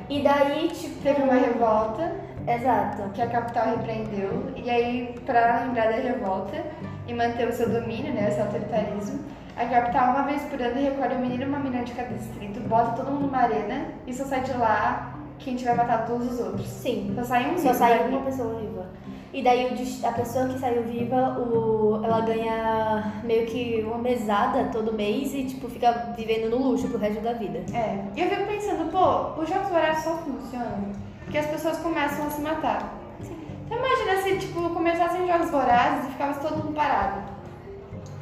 E daí, tipo. Teve uma revolta, Exato. que a capital repreendeu, e aí, pra lembrar da revolta e manter o seu domínio, né, esse autoritarismo, a capital, uma vez por ano, recolhe um menino e uma menina de cada distrito, bota todo mundo numa arena e só sai de lá quem tiver matado todos os outros. Sim. Só sai um Só vivo sai dali. uma pessoa viva. E daí a pessoa que saiu viva, o, ela ganha meio que uma mesada todo mês e tipo fica vivendo no luxo pro resto da vida. É. E eu fico pensando, pô, os jogos vorazes só funcionam porque as pessoas começam a se matar. Então imagina se, tipo, começassem jogos vorazes e ficava todo mundo parado.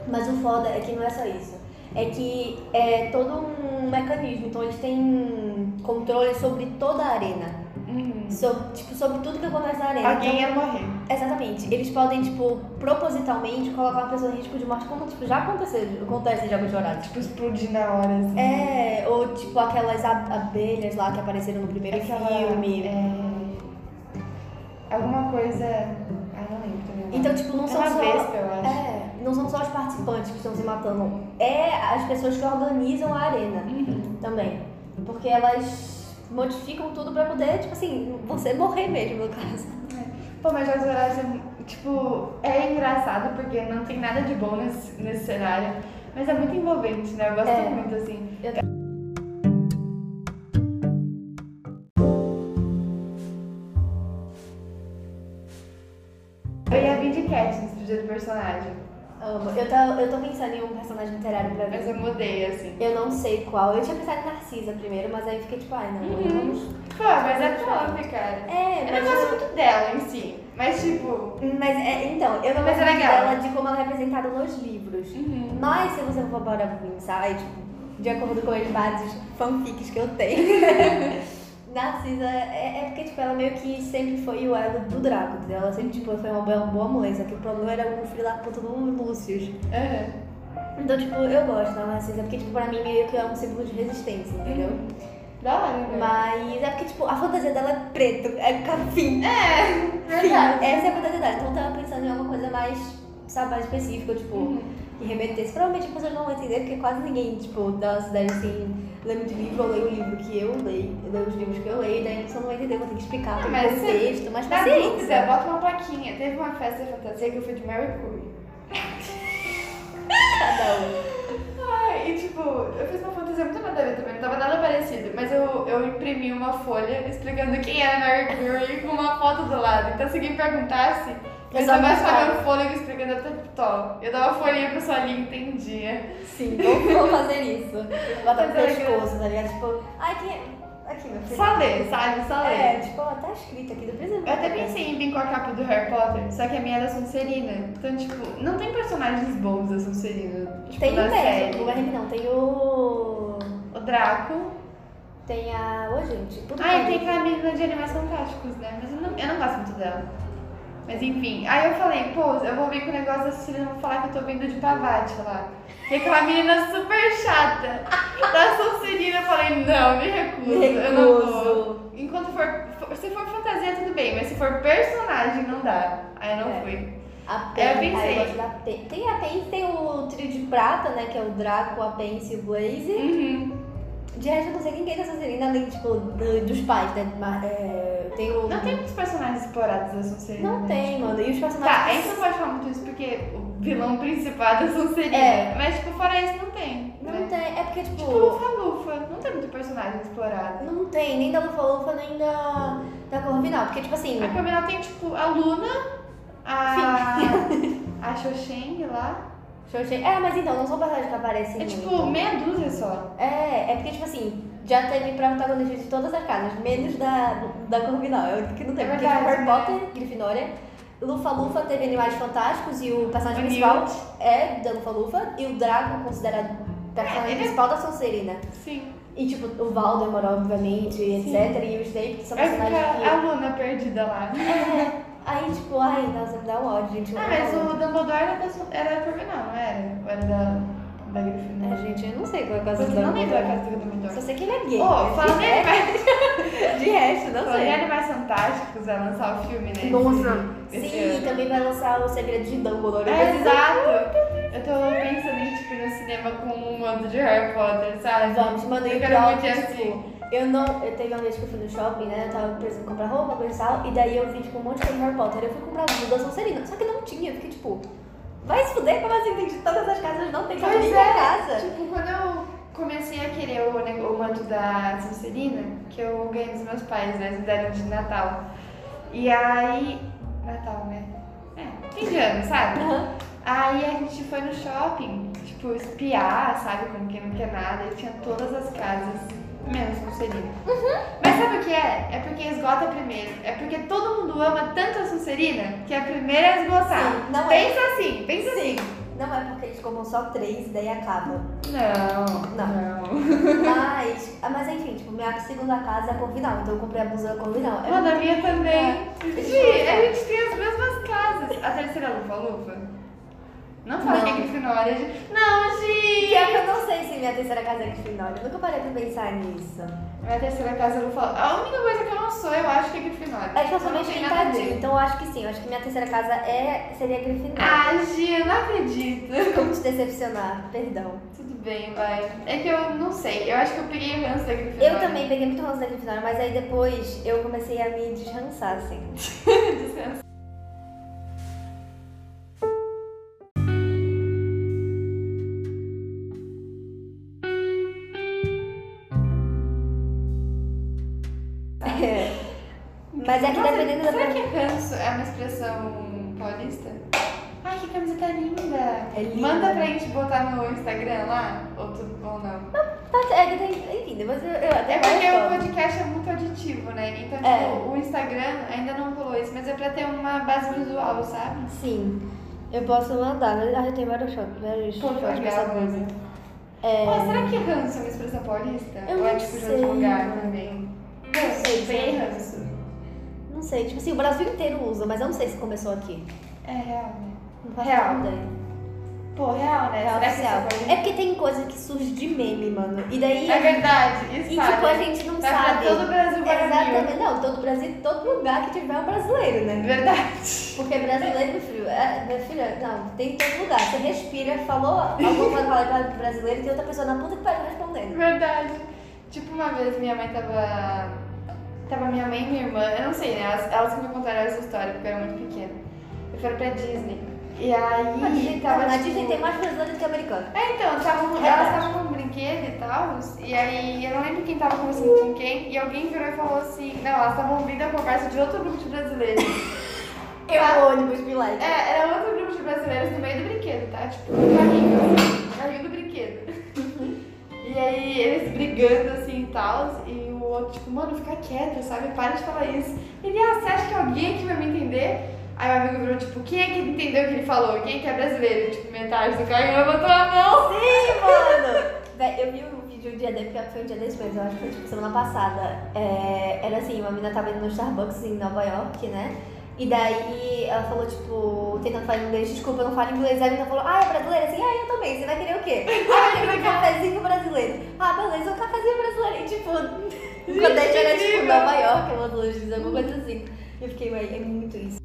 Mas o foda é que não é só isso. É que é todo um mecanismo, então eles têm controle sobre toda a arena. Uhum. Sobre, tipo, sobre tudo que acontece na arena. Alguém Então, ia morrer. Exatamente. Eles podem, tipo, propositalmente colocar uma pessoa em risco de morte, como tipo, já aconteceu, acontece em jogos de horário. Tipo, explodir na hora, assim. É, ou tipo aquelas ab- abelhas lá que apareceram no primeiro Aquela, filme. é, Alguma coisa. Ah, não lembro também. Então, tipo, não é são só. vespa, eu acho. É, não são só os participantes que estão se matando, é as pessoas que organizam a arena Uhum. também. Porque elas modificam tudo pra poder, tipo assim, você morrer mesmo, no caso. Pô, mas Jogos Vorazes, é, tipo, é engraçado porque não tem nada de bom nesse, nesse cenário. Mas é muito envolvente, né? Eu gosto É. muito, assim. Eu- Eu ia vir de Katniss pro dia do personagem. Amo. Eu tô, eu tô pensando em um personagem literário pra Mas ver. eu mudei, assim. Eu não sei qual. Eu tinha pensado em Narcisa primeiro, mas aí eu fiquei tipo, ai, não, Uhum. vamos. Pô, mas é top, cara. É, Eu mas não gosto muito dela em si. Mas, tipo. Mas é, então, eu não Mas gosto é legal. dela de como ela é representada nos livros. Uhum. Mas se você for para pensar, é, tipo, de acordo com as bases fanfics que eu tenho, Narcisa é, é porque tipo, ela meio que sempre foi o elo do Draco, entendeu? Ela sempre tipo, foi uma boa, boa mulher, só que o problema era o filho da puta do Lúcio. Aham. Então, tipo, eu gosto da Narcisa, porque tipo, pra mim meio que é um símbolo de resistência, entendeu? Da hora, né? Mas é porque, tipo, a fantasia dela é preto, é capim. É, verdade. essa é a fantasia dela. Então eu tava pensando em alguma coisa mais, sabe, mais específica, tipo, Uhum. que remetesse. Provavelmente as pessoas não vão entender, porque quase ninguém, tipo, da cidade assim, lê muito livro ou lê o livro que eu leio, lê os livros que eu leio, daí a pessoa não vai entender, eu vou ter que explicar todo o contexto, mas paciência. dúvida, bota uma plaquinha. Teve uma festa de fantasia que eu fui de Mary Queen. Cada um. Ai, e tipo, eu fiz uma fantasia muito nada a ver também, não tava nada parecido. Mas eu, eu imprimi uma folha explicando quem era Mary Curie com uma foto do lado. Então se alguém perguntasse, eu Eu só fôlego explicando até top. Eu dava folhinha pra sua linha entendia. Sim, vou, vou fazer isso. Botar no é pescoço, tá ligado? Tipo, ai, quem é? Aqui, meu filho. Só ler, sabe? Só ler. É, tipo, ó, tá escrito aqui, não precisa Eu até pensei em vir com a capa do Harry Potter, só que a minha era Sonserina. Então, tipo, não tem personagens bons da Sonserina. Tipo, Tem o mesmo, o Henrique não, tem o. O Draco. Tem a. Ô, gente, tudo Ah, e tem aquela menina de Animais Fantásticos, né? Mas eu não, eu não gosto muito dela. Mas enfim, aí eu falei, pô, eu vou vir com o negócio da Sonserina, vou falar que eu tô vindo de Pavate lá. E aquela menina super chata da Sonserina, eu falei, não, me recuso, Me eu não vou. recuso. Enquanto for, for- se for fantasia, tudo bem, mas se for personagem, não dá. Aí eu não É. fui. A É, eu Pen, pensei. eu gosto da Pen. Tem a Pen, tem o trio de prata, né? Que é o Draco, a Pence e o Blaze. Uhum. De resto, eu não sei ninguém da Sonserina, além, tipo, do- dos pais, né? É, Não tem muitos personagens explorados da Sonserina. Não né? tem, Tipo, mano. E os Tá, a personagens... gente não pode falar muito isso porque o vilão principal da Sonserina. É. Mas, tipo, fora isso, não tem. Não né? tem, é porque, tipo... Tipo, Lufa-Lufa, não tem muito personagem explorado. Não tem, nem da Lufa-Lufa, nem da, da Corvinal. Porque, tipo assim... A Camila tem, tipo, a Luna, a. a Xoxeng lá. Xoxê- É, mas então, não são personagens que aparecem É tipo muito. meia dúzia só. É, é porque, tipo assim, já teve protagonista de todas as casas, menos da, da Corvinal. É o que não teve. É porque verdade, Harry né? Potter, Grifinória, Lufa-Lufa teve Animais Fantásticos e o personagem O principal Newt. é da Lufa-Lufa e o Draco considerado personagem Ele é- principal da Sonserina. Sim. E, tipo, o Valdemort, obviamente, etc. E o Snape, que são Vai personagens ficar que... a Luna perdida lá. É, aí, tipo, ai, nossa, me dá um ódio, gente. Ah, mas o Dumbledore era da, era Corvinal, não era? Ou era da, da Grifinória? É, gente, eu não sei qual é a casa Você do não lembra da Dumbledore. casa do Dumbledore? Só sei que ele é gay. Ô, mas falando de animais, De resto, não falando em sei. animais fantásticos, vai lançar o filme, né? Nossa, esse sim, ano. também vai lançar o Segredo de Dumbledore. Eu É, exato. Eu tô pensando em tipo, ir no cinema com um mando de Harry Potter, sabe? Vamos, mano, e Eu quero muito assim. Eu não. Eu teve uma vez que eu fui no shopping, né? Eu tava precisando comprar roupa, coisa e tal, e daí eu vi, tipo, um monte de coisa de Harry Potter. Eu fui comprar um da Sonserina, só que não tinha. Eu fiquei, tipo, vai se fuder, como assim? Tem de todas as casas, não tem cabelo é. casa. Tipo, quando eu comecei a querer o, ne- o manto da Sonserina, que eu ganhei dos meus pais, né? Eles deram de Natal. E aí. Natal, né? É, fim de ano, sabe? Aham. Aí a gente foi no shopping, tipo, espiar, sabe? Como quem não quer nada. E tinha todas as casas, menos Sonserina. Mas sabe o que é? É porque esgota primeiro. É porque todo mundo ama tanto a Sonserina que a primeira é esgotar. Sim, não é. pensa assim, pensa assim. Não é porque eles compram só três e daí acaba. Não, Não. não. Mas, ah, mas enfim, tipo, minha segunda casa é Corvinal, então eu comprei a blusa Corvinal. É Mano, a minha também. É. Gi, a gente tem as mesmas casas. A terceira é Lufa Lufa? Não fala Não. que é Grifinória. Não, Gi! Pior que eu não sei se minha terceira casa é Grifinória. Eu nunca parei pra pensar nisso. Minha terceira casa é Lufa Lufa. A única coisa que eu não sou, eu acho que é Grifinória. É que eu sou meio Não tem nada a ver. esquentadinha, então eu acho que sim. Eu acho que minha terceira casa é, seria Grifinória. Ah, Gi, eu não acredito. Como te decepcionar, perdão. Tudo bem, vai. É que eu não sei. Eu acho que eu peguei o ranço da Grifinória. Eu também peguei muito ranço da Grifinória, mas aí depois eu comecei a me desrançar, assim. Descansa. Paulista? Ai, que camiseta linda. É linda. Manda pra gente botar no Instagram lá? Ou, tu, ou não? Tá, é tem. Enfim, depois eu, eu até É porque o podcast é muito auditivo, né? Então, É. tipo, o Instagram ainda não rolou isso, mas é pra ter uma base visual, sabe? Sim. Eu posso mandar, né? Ah, tem vários shots, vários legal, dessa coisa. É. Pô, será que ranço é uma expressão paulista? Eu Ou é não tipo de sei, outro lugar também? Não sei, Bem ranço. Não sei, tipo assim, o Brasil inteiro usa, mas eu não sei se começou aqui. É real, né? Não Real. ideia. Pô, real, né? Real Será é É porque tem coisa que surge de meme, mano. E daí. É verdade, isso E tipo, a gente não Tá sabe. pra todo o Brasil Exatamente. Exatamente. Não, todo Brasil, todo lugar que tiver um brasileiro, né? Verdade. Porque brasileiro, meu filho, é, minha filha, não, tem em todo lugar. Você respira, falou alguma coisa fala pra brasileiro e tem outra pessoa na puta que pariu respondendo. Verdade. Tipo, uma vez minha mãe tava. Tava minha mãe e minha irmã, eu não sei, né? Elas, elas que me contaram essa história, porque eu era muito pequena. E foram pra Disney. E aí. Na Disney, tava, na tipo... Disney tem mais brasileiro do que americano. É, então, tavam, Verdade. elas estavam num brinquedo e tal, e aí eu não lembro quem tava conversando com quem, e alguém virou e falou assim, não, elas estavam ouvindo a conversa de outro grupo de brasileiros. Eu Tá. ônibus, me like. É, era outro grupo de brasileiros no meio do brinquedo, tá? Tipo, carrinho, assim, carrinho do brinquedo. E aí eles brigando assim e tal, e outro, tipo, mano, fica quieta, sabe? Para de falar isso. Ele, ah, você acha que alguém aqui vai me entender? Aí o amigo virou, tipo, quem é que entendeu o que ele falou? Quem é que é brasileiro? Tipo, metade do carrinho levantou a mão. Sim, mano! Eu vi um vídeo um dia porque foi um dia mesmo, eu acho que foi tipo semana passada. É, era assim, uma menina tava indo no Starbucks em Nova York, né? E daí ela falou, tipo, tentando falar inglês, desculpa, eu não falo inglês. Aí a menina falou, ah, é brasileira? Assim, ah, eu também, você vai querer o quê? Ah, eu queria um cafezinho brasileiro. Ah, beleza, um cafezinho brasileiro. E tipo, quando a gente era tipo. Nova York, Los Angeles, alguma coisa assim. E eu fiquei, ué, é muito isso.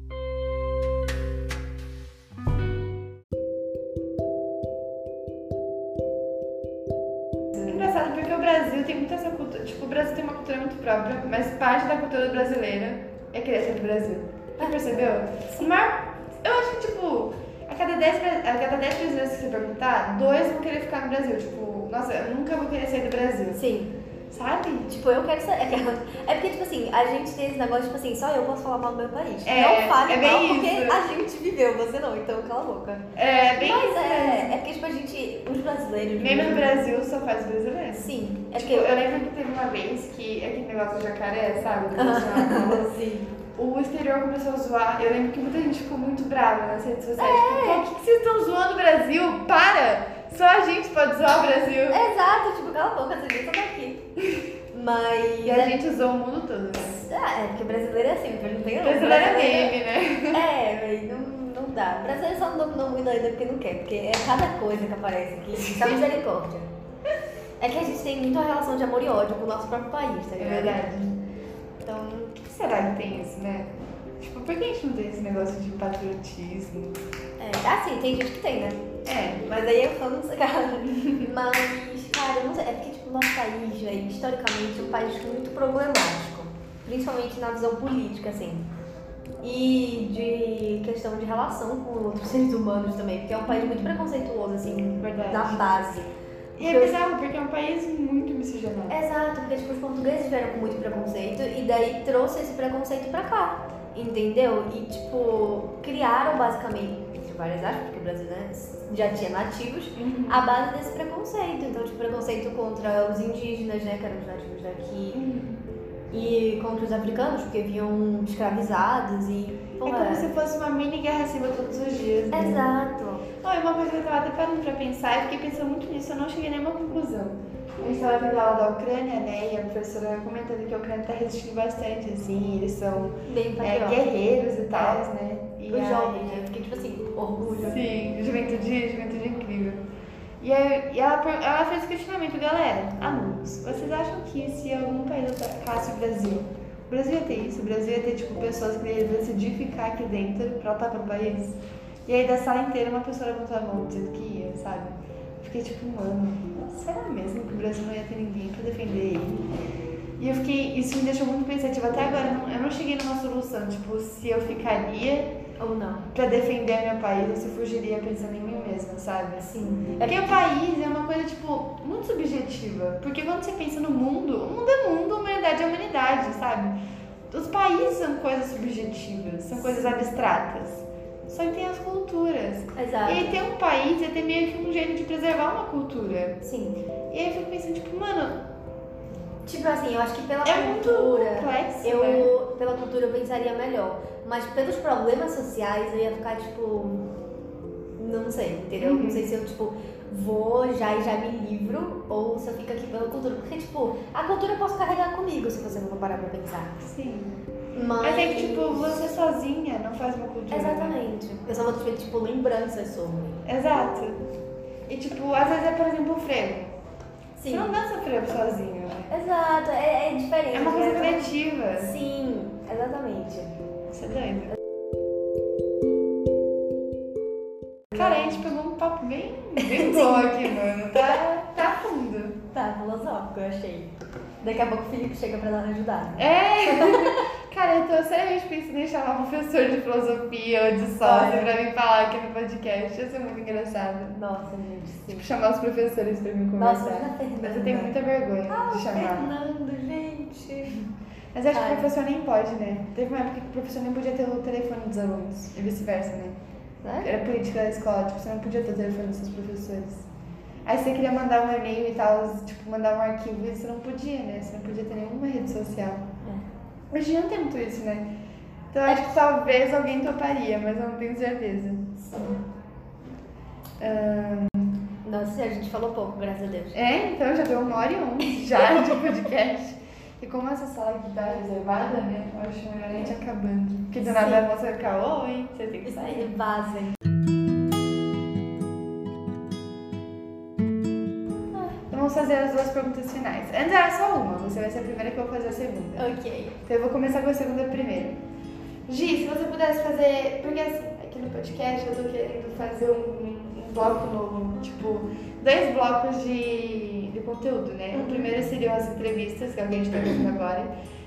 Engraçado, porque o Brasil tem muita essa cultura. Tipo, o Brasil tem uma cultura muito própria, mas parte da cultura brasileira é querer ser do Brasil. Já percebeu? O maior- eu acho que, tipo, a cada 10, bra- a cada 10 brasileiros que você perguntar, dois vão querer ficar no Brasil. Tipo, nossa, eu nunca vou querer sair do Brasil. Sim. Sabe? Tipo, eu quero saber. É porque, tipo assim, a gente tem esse negócio, tipo assim, só eu posso falar mal do meu país. É, não fale é mal, porque isso. a gente viveu, você não, então cala a boca. É bem Mas isso é, é porque, tipo, a gente, os brasileiros. Mesmo no Brasil só faz brasileiro. Sim. É Tipo, porque. eu lembro que teve uma vez que aquele negócio do jacaré, sabe? Do. Sim. o exterior começou a zoar. Eu lembro que muita gente ficou muito brava nas redes sociais. Tipo, pô, o que, que vocês estão zoando o Brasil? Para! Só a gente pode zoar o Brasil. Exato, tipo, cala a boca, vocês só daqui. Mas. E a gente zoou o mundo todo, né? Ah, é porque brasileiro é assim, não tem não. Brasileiro é meme, né? É, velho, não, não dá. Brasileiro só não dominou muito ainda porque não quer, porque é cada coisa que aparece aqui. Só misericórdia. É que a gente tem muita relação de amor e ódio com o nosso próprio país, tá É ligado? verdade. Então, Por que será que tem isso, né? Tipo, por que a gente não tem esse negócio de patriotismo? é, assim, tem gente que tem, né? É, Mas aí eu falo, cara. Mas, cara, eu não sei. É porque, tipo, o nosso país, velho, historicamente, é um país muito problemático. Principalmente na visão política, assim. E de questão de relação com outros seres humanos também. Porque é um país muito preconceituoso, assim, Verdade. na base. E é bizarro, porque é um país muito miscigenado. Exato, porque tipo, os portugueses vieram com muito preconceito e daí trouxe esse preconceito pra cá, entendeu? E tipo, criaram basicamente, entre várias aspas, porque o Brasil né, já tinha nativos, Uhum. a base desse preconceito. Então, tipo, preconceito contra os indígenas, né, que eram os nativos daqui, Uhum. e contra os africanos, porque vinham escravizados e. É Pô, como se fosse uma mini guerra civil todos os dias. Né? Exato. Não, e uma coisa que eu tava até parando pra pensar, eu fiquei pensando muito nisso, eu não cheguei a nenhuma conclusão. A gente tava vendo aula da Ucrânia, né, e a professora comentando que a Ucrânia tá resistindo bastante, assim, eles são é, guerreiros e tal, né. E Os jovens, né? Fiquei tipo assim, orgulho. Sim, juventude, juventude incrível. E, aí, e ela, ela fez o questionamento, galera, alunos, vocês acham que se algum país atacasse o Brasil, o Brasil ia ter isso? O Brasil ia ter, tipo, pessoas que iam decidir ficar aqui dentro pra lutar pelo país? E aí da sala inteira uma pessoa levantou a mão dizendo que ia, sabe? Fiquei tipo, mano, será mesmo que o Brasil não ia ter ninguém pra defender ele? E eu fiquei, isso me deixou muito pensativa. Até agora eu não, eu não cheguei numa solução, tipo, se eu ficaria Ou não. pra defender meu país ou se fugiria pensando em mim mesma, sabe? Sim. Porque o país é uma coisa, tipo, muito subjetiva. Porque quando você pensa no mundo, o mundo é mundo, a humanidade é humanidade, sabe? Os países são coisas subjetivas, são coisas abstratas. Só que tem as culturas. Exato. E aí ter um país é ter meio que um jeito de preservar uma cultura. Sim. E aí eu fico pensando, tipo, mano, Tipo assim, eu acho que pela é muito cultura. complexo, né? Eu, pela cultura, eu pensaria melhor. Mas pelos problemas sociais, eu ia ficar, tipo. Não sei, entendeu? Uhum. Não sei se eu, tipo, vou já e já me livro ou se eu fico aqui pela cultura. Porque, tipo, a cultura eu posso carregar comigo se você for parar pra pensar. Sim. Mas. Mas é que, tipo, você sozinha não faz uma cultura. né? Exatamente. Eu só vou ter, tipo, lembranças sobre. Exato. E, tipo, às vezes é, por exemplo, o frevo. Sim. Você não dança frevo sozinho, né? Exato, é, é diferente. É uma coisa é coletiva. Sim, exatamente. Isso é doido. Cara, a gente pegou um papo bem, bem bom aqui, mano. Tá, tá fundo. Tá, filosófico, eu achei. Daqui a pouco o Felipe chega pra nos ajudar. É! Cara, eu tô seriamente pensando em chamar um professor de filosofia ou de sócio pra vir falar aqui no podcast. Ia ser muito engraçado. Nossa, gente, sim. Tipo, chamar os professores pra Nossa, conversar. a Fernanda. Mas eu tenho muita vergonha Ah, de chamar. Fernando, gente. Mas acho que Ai. o professor nem pode, né? Teve uma época que o professor nem podia ter o telefone dos alunos e vice-versa, né? Né? Era política da escola, tipo, você não podia ter o telefone dos seus professores. Aí você queria mandar um e-mail e tal, tipo, mandar um arquivo e você não podia, né? Você não podia ter nenhuma rede social. É. Hoje não tem muito isso, né? Então eu acho que talvez alguém toparia, mas eu não tenho certeza. Sim. Ahn, Nossa, a gente falou pouco, graças a Deus. é, então já deu uma hora e onze já de podcast. E como essa sala aqui tá reservada, né? Eu acho melhor a gente acabando. Porque do nada a moça ficar, oi, você tem que sair. vazem. Vamos fazer as duas perguntas finais. Antes era só uma, você vai ser a primeira que eu vou fazer a segunda. Ok. Então eu vou começar com a segunda primeiro. Gi, se você pudesse fazer. Porque assim, aqui no podcast eu tô querendo fazer um, um bloco novo. Tipo, dois blocos de, de conteúdo, né? O primeiro seriam as entrevistas, que é que a gente tá fazendo agora.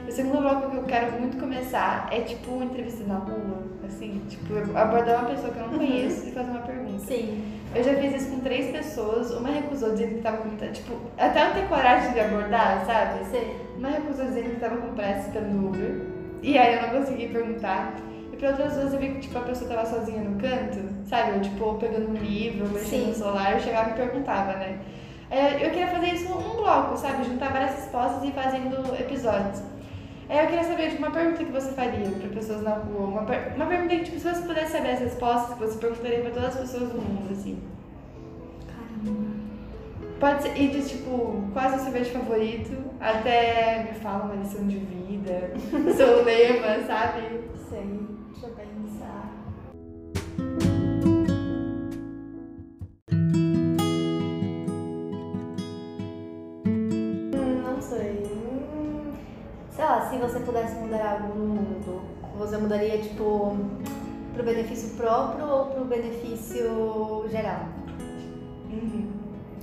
O segundo bloco que eu quero muito começar é tipo entrevista na rua, assim, tipo, abordar uma pessoa que eu não conheço e fazer uma pergunta. Sim. Eu já fiz isso com três pessoas, uma recusou dizendo que tava com. Tipo, até eu ter coragem de abordar, sabe? Sim. Uma recusou dizendo que tava com pressa esperando Uber. E aí eu não consegui perguntar. E pra outras duas eu vi que tipo, a pessoa tava sozinha no canto, sabe? Ou tipo, pegando um livro, mexendo no celular, eu chegava e perguntava, né? Aí eu queria fazer isso um bloco, sabe? Juntar várias respostas e ir fazendo episódios. Aí eu queria saber de uma pergunta que você faria pra pessoas na rua. Uma, per- uma pergunta que, tipo, se você pudesse saber as respostas, que você perguntaria pra todas as pessoas do mundo, assim. Caramba. Pode ser, e de tipo, qual é o seu sorvete favorito, até me fala uma lição de vida, seu lema, sabe? Sei. Deixa eu se você pudesse mudar algo no mundo, você mudaria, tipo, pro benefício próprio ou pro benefício geral?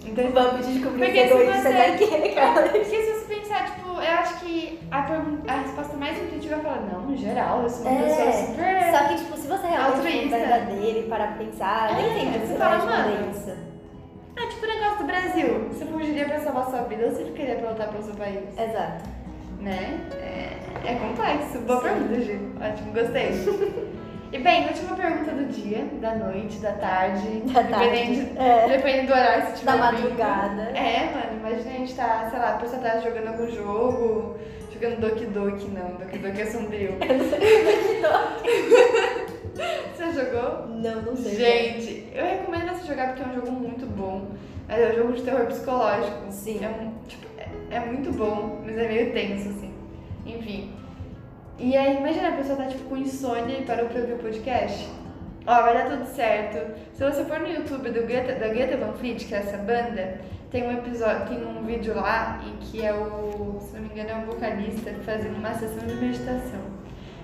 Então, Vamos descobrir Porque se você- daqui, cara. porque se você pensar, tipo, eu acho que a, pergun- a resposta mais intuitiva é falar, não, no geral, eu sou uma É, pessoa super. Só que, tipo, se você realmente for verdadeiro e parar pra pensar, É, nem sempre você fala, mano, isso. É tipo o negócio do Brasil. Você fugiria pra salvar sua vida ou você ficaria pra voltar pro seu país? Exato. Né? É, é complexo. Boa Sim. pergunta, Gi. Ótimo, gostei. E bem, última pergunta do dia, da noite, da tarde. Da tarde, Dependendo, é. dependendo do horário que você Da madrugada. É, mano, imagina a gente tá, sei lá, a pessoa tá jogando algum jogo, jogando Doki Doki, não, Doki Doki é sombrio. Você jogou? Não, não sei. Gente, eu recomendo você jogar porque é um jogo muito bom. Mas é um jogo de terror psicológico. Sim. É, um, tipo, é, muito bom, mas é meio tenso, assim. Enfim. E aí, imagina a pessoa tá tipo com insônia e parou pra ouvir o podcast. Ó, vai dar tudo certo. Se você for no YouTube do Greta, da Greta Van Fleet, que é essa banda, tem um episódio, tem um vídeo lá em que é o, se não me engano, é um vocalista fazendo uma sessão de meditação.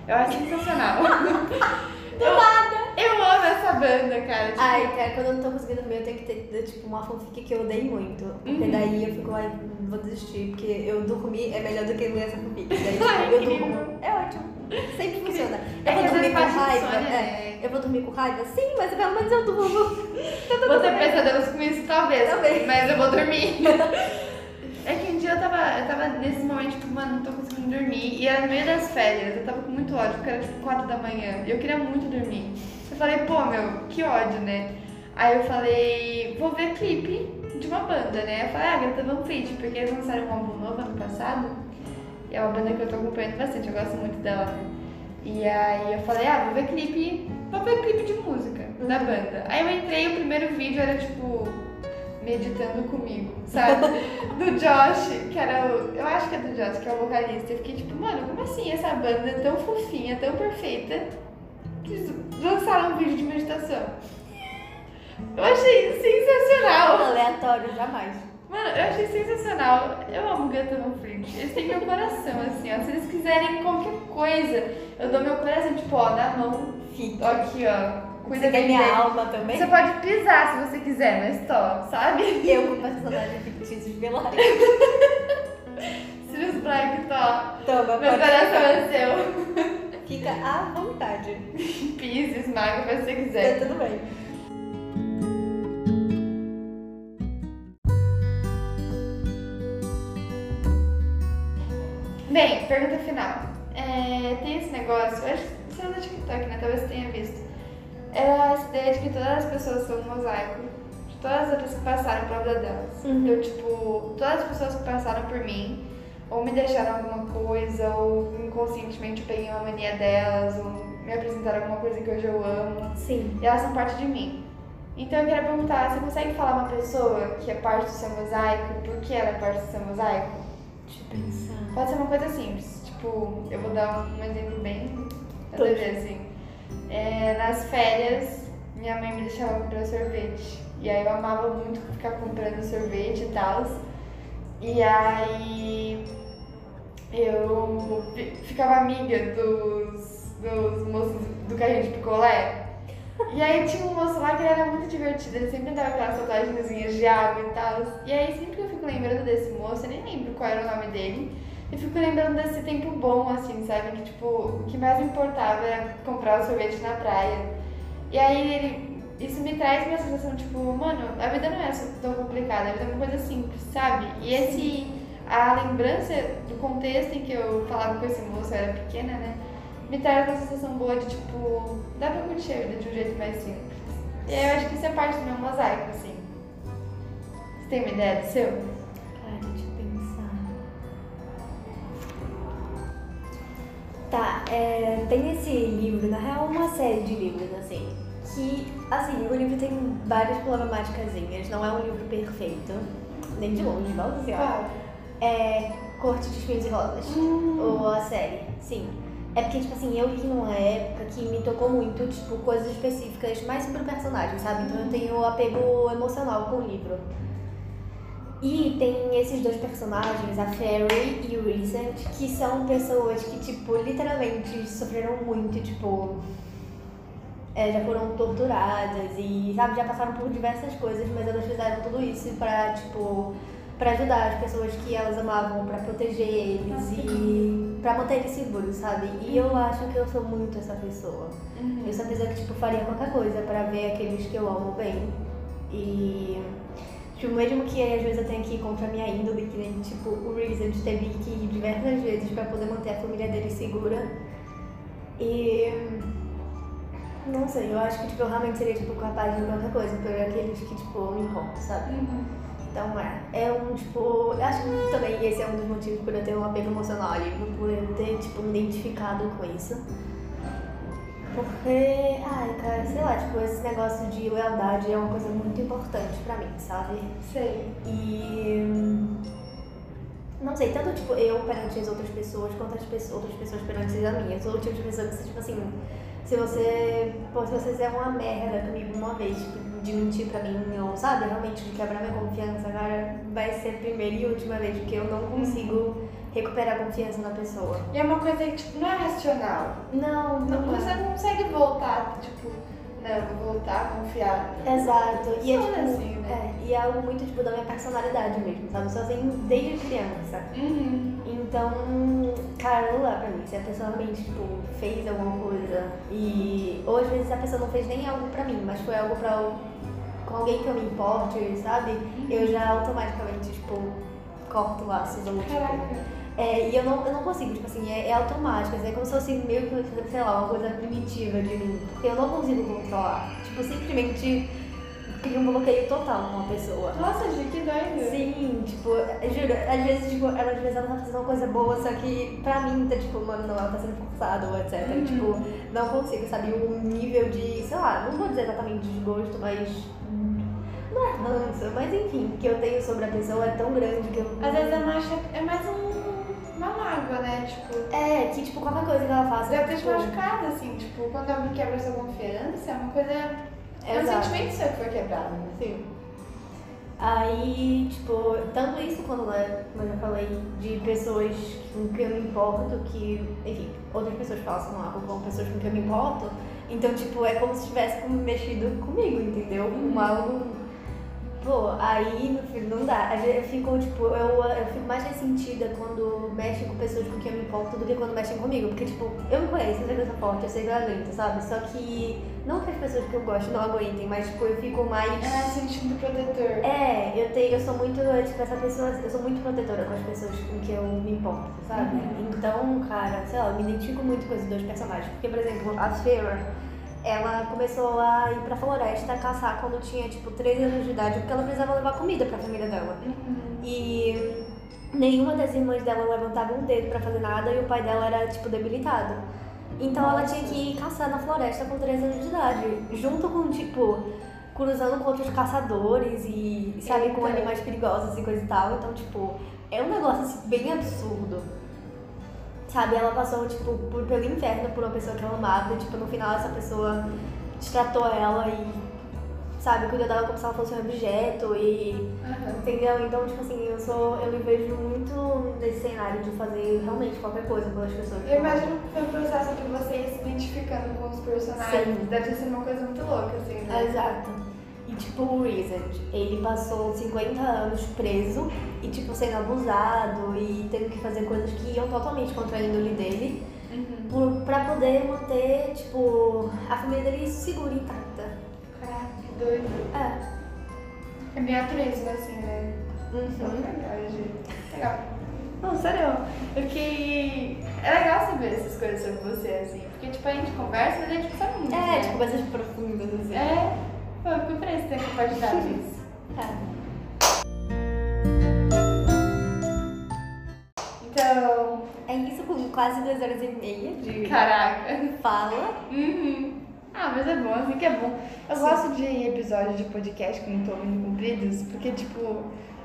Eu acho sensacional. eu, eu amo essa banda, cara. Tipo, Ai, cara, quando eu não tô conseguindo dormir, eu tenho que ter tipo, uma fanfic que eu odeio muito. Porque Uhum. daí eu fico, ai, vou desistir, porque eu dormir é melhor do que ler essa fanfic. Daí tipo, Ai, eu incrível. durmo. É ótimo. Sempre funciona. É Eu que vou dormir com raiva. é. Eu vou dormir com raiva? Sim, mas pelo menos eu durmo. Vou ter pesadelos com isso, talvez. Talvez. Mas eu vou dormir. É que um dia eu tava, eu tava nesse momento, tipo, mano, não tô conseguindo dormir. E era no meio das férias, eu tava com muito ódio, porque era tipo 4 da manhã. E eu queria muito dormir. Eu falei, pô, meu, que ódio, né? Aí eu falei, vou ver clipe de uma banda, né? Eu falei, ah, Greta Van Fleet, porque eles lançaram um álbum novo ano passado. E é uma banda que eu tô acompanhando bastante, eu gosto muito dela, né? E aí eu falei, ah, vou ver clipe, vou ver clipe de música da banda. Aí eu entrei, o primeiro vídeo era tipo meditando comigo, sabe? do Josh, que era o. Eu acho que é do Josh, que é o vocalista. Eu fiquei tipo, mano, como assim essa banda tão fofinha, tão perfeita, que lançaram um vídeo de meditação? Eu achei sensacional. Aleatório, jamais. Mano, eu achei sensacional. Eu amo Greta Van Fleet. Eles têm meu coração, assim, ó. Se eles quiserem qualquer coisa, eu dou meu coração, tipo, ó, na mão. Fica. Aqui, ó. Cuida Você quer minha dele. alma também? Você pode pisar se você quiser, mas tô, sabe? Eu com personagem fictício de Pilar. Sirius Black, tô. Toma, Meu coração é seu. Fica à vontade. Pisa, esmaga, faz o que você Tá quiser. tudo bem. Bem, pergunta final. É, tem esse negócio, eu acho que você é no TikTok, né? Talvez você tenha visto. Era essa ideia de que todas as pessoas são um mosaico. De todas as pessoas que passaram pela vida delas. Uhum. Então, tipo, todas as pessoas que passaram por mim, ou me deixaram alguma coisa, ou inconscientemente eu peguei uma mania delas, ou me apresentaram alguma coisa que hoje eu amo. Sim. E elas são parte de mim. Então eu queria perguntar, você consegue falar uma pessoa que é parte do seu mosaico, por que ela é parte do seu mosaico? Deixa eu pensar. Pode ser uma coisa simples, tipo, eu vou dar um exemplo bem nada a ver, assim. É, nas férias, minha mãe me deixava comprar sorvete. E aí eu amava muito ficar comprando sorvete e tal. E aí eu fi- ficava amiga dos, dos moços do carrinho de picolé. E aí tinha um moço lá que ele era muito divertido, ele sempre dava aquelas tatuagenzinhas de água e tal. E aí fico lembrando desse moço, eu nem lembro qual era o nome dele, eu fico lembrando desse tempo bom, assim, sabe? Que tipo, o que mais importava era comprar o sorvete na praia. E aí ele, isso me traz uma sensação, tipo, mano, a vida não é tão complicada, a vida é uma coisa simples, sabe? E esse, a lembrança do contexto em que eu falava com esse moço, eu era pequena, né? Me traz uma sensação boa de, tipo, dá pra curtir a vida de um jeito mais simples. E aí eu acho que isso é parte do meu mosaico, assim. Você tem uma ideia do seu? Deixa eu pensar. Tá, é, tem esse livro, na real, uma série de livros, assim, que, assim, o livro tem várias problemáticazinhas, não é um livro perfeito, nem de longe, mal ó. É Corte de Espinhos e Rosas, ou a série, sim. É porque, tipo assim, eu li numa época que me tocou muito, tipo, coisas específicas mais sobre o personagem, sabe? Então eu tenho apego emocional com o livro. E tem esses dois personagens, a Fairy e o Recent, que são pessoas que, tipo, literalmente sofreram muito, tipo. é, já foram torturadas e, sabe, já passaram por diversas coisas, mas elas fizeram tudo isso pra, tipo, pra ajudar as pessoas que elas amavam, pra proteger eles e pra manter eles seguros, sabe? E eu acho que eu sou muito essa pessoa. Uhum. Eu sou a pessoa que, tipo, faria qualquer coisa pra ver aqueles que eu amo bem. E, mesmo que às vezes eu tenha que ir contra a minha índole, que nem, tipo, o Reason teve que ir diversas vezes pra poder manter a família dele segura. E, não sei, eu acho que, tipo, eu realmente seria, tipo, capaz de qualquer coisa por aqueles que, tipo, eu me importo, sabe? Uhum. Então é, é um tipo, eu acho que também esse é um dos motivos por eu ter um apego emocional ao livro, por eu ter tipo me identificado com isso. Porque, ai cara, sei lá, tipo, esse negócio de lealdade é uma coisa muito importante pra mim, sabe? Sei. E não sei, tanto tipo eu perante as outras pessoas quanto as pessoas, outras pessoas perante a minha. Eu sou o tipo de pessoa que, tipo assim, se você, pô, se você fizer uma merda comigo uma vez, tipo, de mentir pra mim, ou sabe, realmente de quebrar minha confiança, cara, vai ser a primeira e última vez, porque eu não consigo recuperar a confiança na pessoa. E é uma coisa que, tipo, não é racional. Não, Não, não você é. não consegue voltar, tipo, não, vou voltar, confiar. Exato. E é, tipo, assim, né? é, e é algo muito tipo da minha personalidade mesmo, sabe? Só assim desde criança. Uhum. Então, cara, não dá pra mim. Se a pessoa realmente, tipo, fez alguma coisa e. Ou às vezes a pessoa não fez nem algo pra mim, mas foi algo pra. com alguém que eu me importe, sabe? Eu já automaticamente, tipo, corto laços ou tipo. Caraca. É, e eu não, eu não consigo, tipo assim, é, é automático, assim, é como se fosse meio que, sei lá, uma coisa primitiva de mim. Porque eu não consigo controlar. Tipo, simplesmente cria um bloqueio total com uma pessoa. Nossa, Gi, que doido. Sim, tipo, juro, às vezes, tipo, ela às vezes ela tá fazendo uma coisa boa, só que pra mim tá tipo, mano, não, ela tá sendo forçada ou etc. Uhum. Tipo, não consigo, sabe, o nível de, sei lá, não vou dizer exatamente desgosto, mas. Não é ranço, mas enfim, que eu tenho sobre a pessoa é tão grande que eu. Às vezes a marcha é mais um, uma mágoa, né? Tipo, É, que tipo, qualquer coisa que ela faça. deve ter te tipo, machucado, assim, tipo, quando alguém quebra sua confiança, é uma coisa. É um sentimento seu que foi quebrado. né? Sim. Aí, tipo, tanto isso quando, né, como eu já falei, de pessoas com quem eu me importo, que, enfim, outras pessoas passam lá com pessoas com quem eu me importo, então, tipo, é como se tivesse mexido comigo, entendeu? Um algo. Pô, aí no fim não dá. Eu fico, tipo, eu, eu fico mais ressentida quando mexem com pessoas com quem eu me importo do que quando mexem comigo. Porque, tipo, eu me conheço, eu sei que eu sou forte, eu sei que eu aguento, sabe? Só que, não que as pessoas que eu gosto não aguentem, mas, tipo, eu fico mais. É, sentido protetor. É, eu tenho, eu sou muito, tipo, essa pessoa, eu sou muito protetora com as pessoas com que eu me importo, sabe? Então, cara, sei lá, eu me identifico muito com esses dois personagens. Porque, por exemplo, a Sarah, ela começou a ir pra floresta caçar quando tinha, tipo, 13 anos de idade, porque ela precisava levar comida pra família dela. E nenhuma das irmãs dela levantava um dedo pra fazer nada e o pai dela era, tipo, debilitado. Então ela tinha que ir caçar na floresta com 13 anos de idade, junto com, tipo, cruzando com outros caçadores e, sabe, com Eita. animais perigosos e coisa e tal. Então, tipo, é um negócio assim, bem absurdo. Sabe, ela passou, tipo, por, pelo inferno por uma pessoa que ela amava e, tipo, no final essa pessoa tratou ela e, sabe, cuidou dela como se ela fosse um objeto e Aham. Entendeu? Então, tipo assim, eu sou. Eu me vejo muito nesse cenário de fazer realmente qualquer coisa pelas pessoas. Eu imagino que foi um processo de você se identificando com os personagens. Sim. Deve ter sido uma coisa muito louca, assim, né? Exato. Tipo, o Reasoned, ele passou 50 anos preso e, tipo, sendo abusado e tendo que fazer coisas que iam totalmente contra a índole dele Uhum. por, pra poder manter, tipo, a família dele segura e intacta. Caraca, que doido. É. É bem atrezo, assim, né? Uhum. Legal, gente. Legal. Não, sério, eu fiquei... É legal saber essas coisas sobre você, assim, porque, tipo, a gente conversa, mas a gente sabe muito, É, né? tipo, coisas profundas, assim. É, pô, eu fico de ter compartilhado isso. É. Então, É isso com quase duas horas e meia de caraca. fala. Uhum. Ah, mas é bom, assim que é bom. Eu Sim. gosto de episódios de podcast quando estão muito compridos, porque, tipo,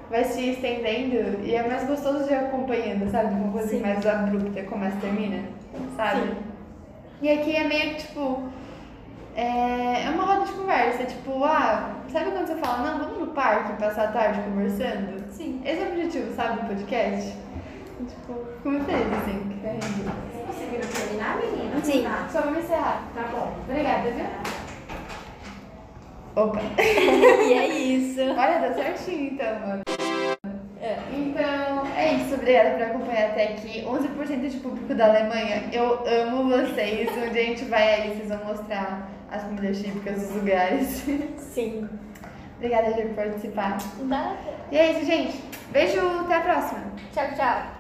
vai se estendendo e é mais gostoso de ir acompanhando, sabe? Uma coisa Sim. mais abrupta, começa e termina, sabe? Sim. E aqui é meio que, tipo, é, é uma roda de conversa, tipo, ah, sabe quando você fala, não, vamos no parque passar a tarde conversando? Sim. Esse é o objetivo, sabe, do podcast? Tipo, fico muito feliz, assim, que é isso. Conseguiram terminar, menina? Sim. Tá, Só vamos encerrar. tá bom. Obrigada, viu? Opa! e é isso. Olha, deu certinho então, mano. É. Então, é isso. Obrigada por acompanhar até aqui. 11% de público da Alemanha. Eu amo vocês. Um dia a gente vai aí, vocês vão mostrar as comidas típicas dos lugares. Sim. Obrigada, por participar. Nada. E é isso, gente. Beijo, até a próxima. Tchau, tchau.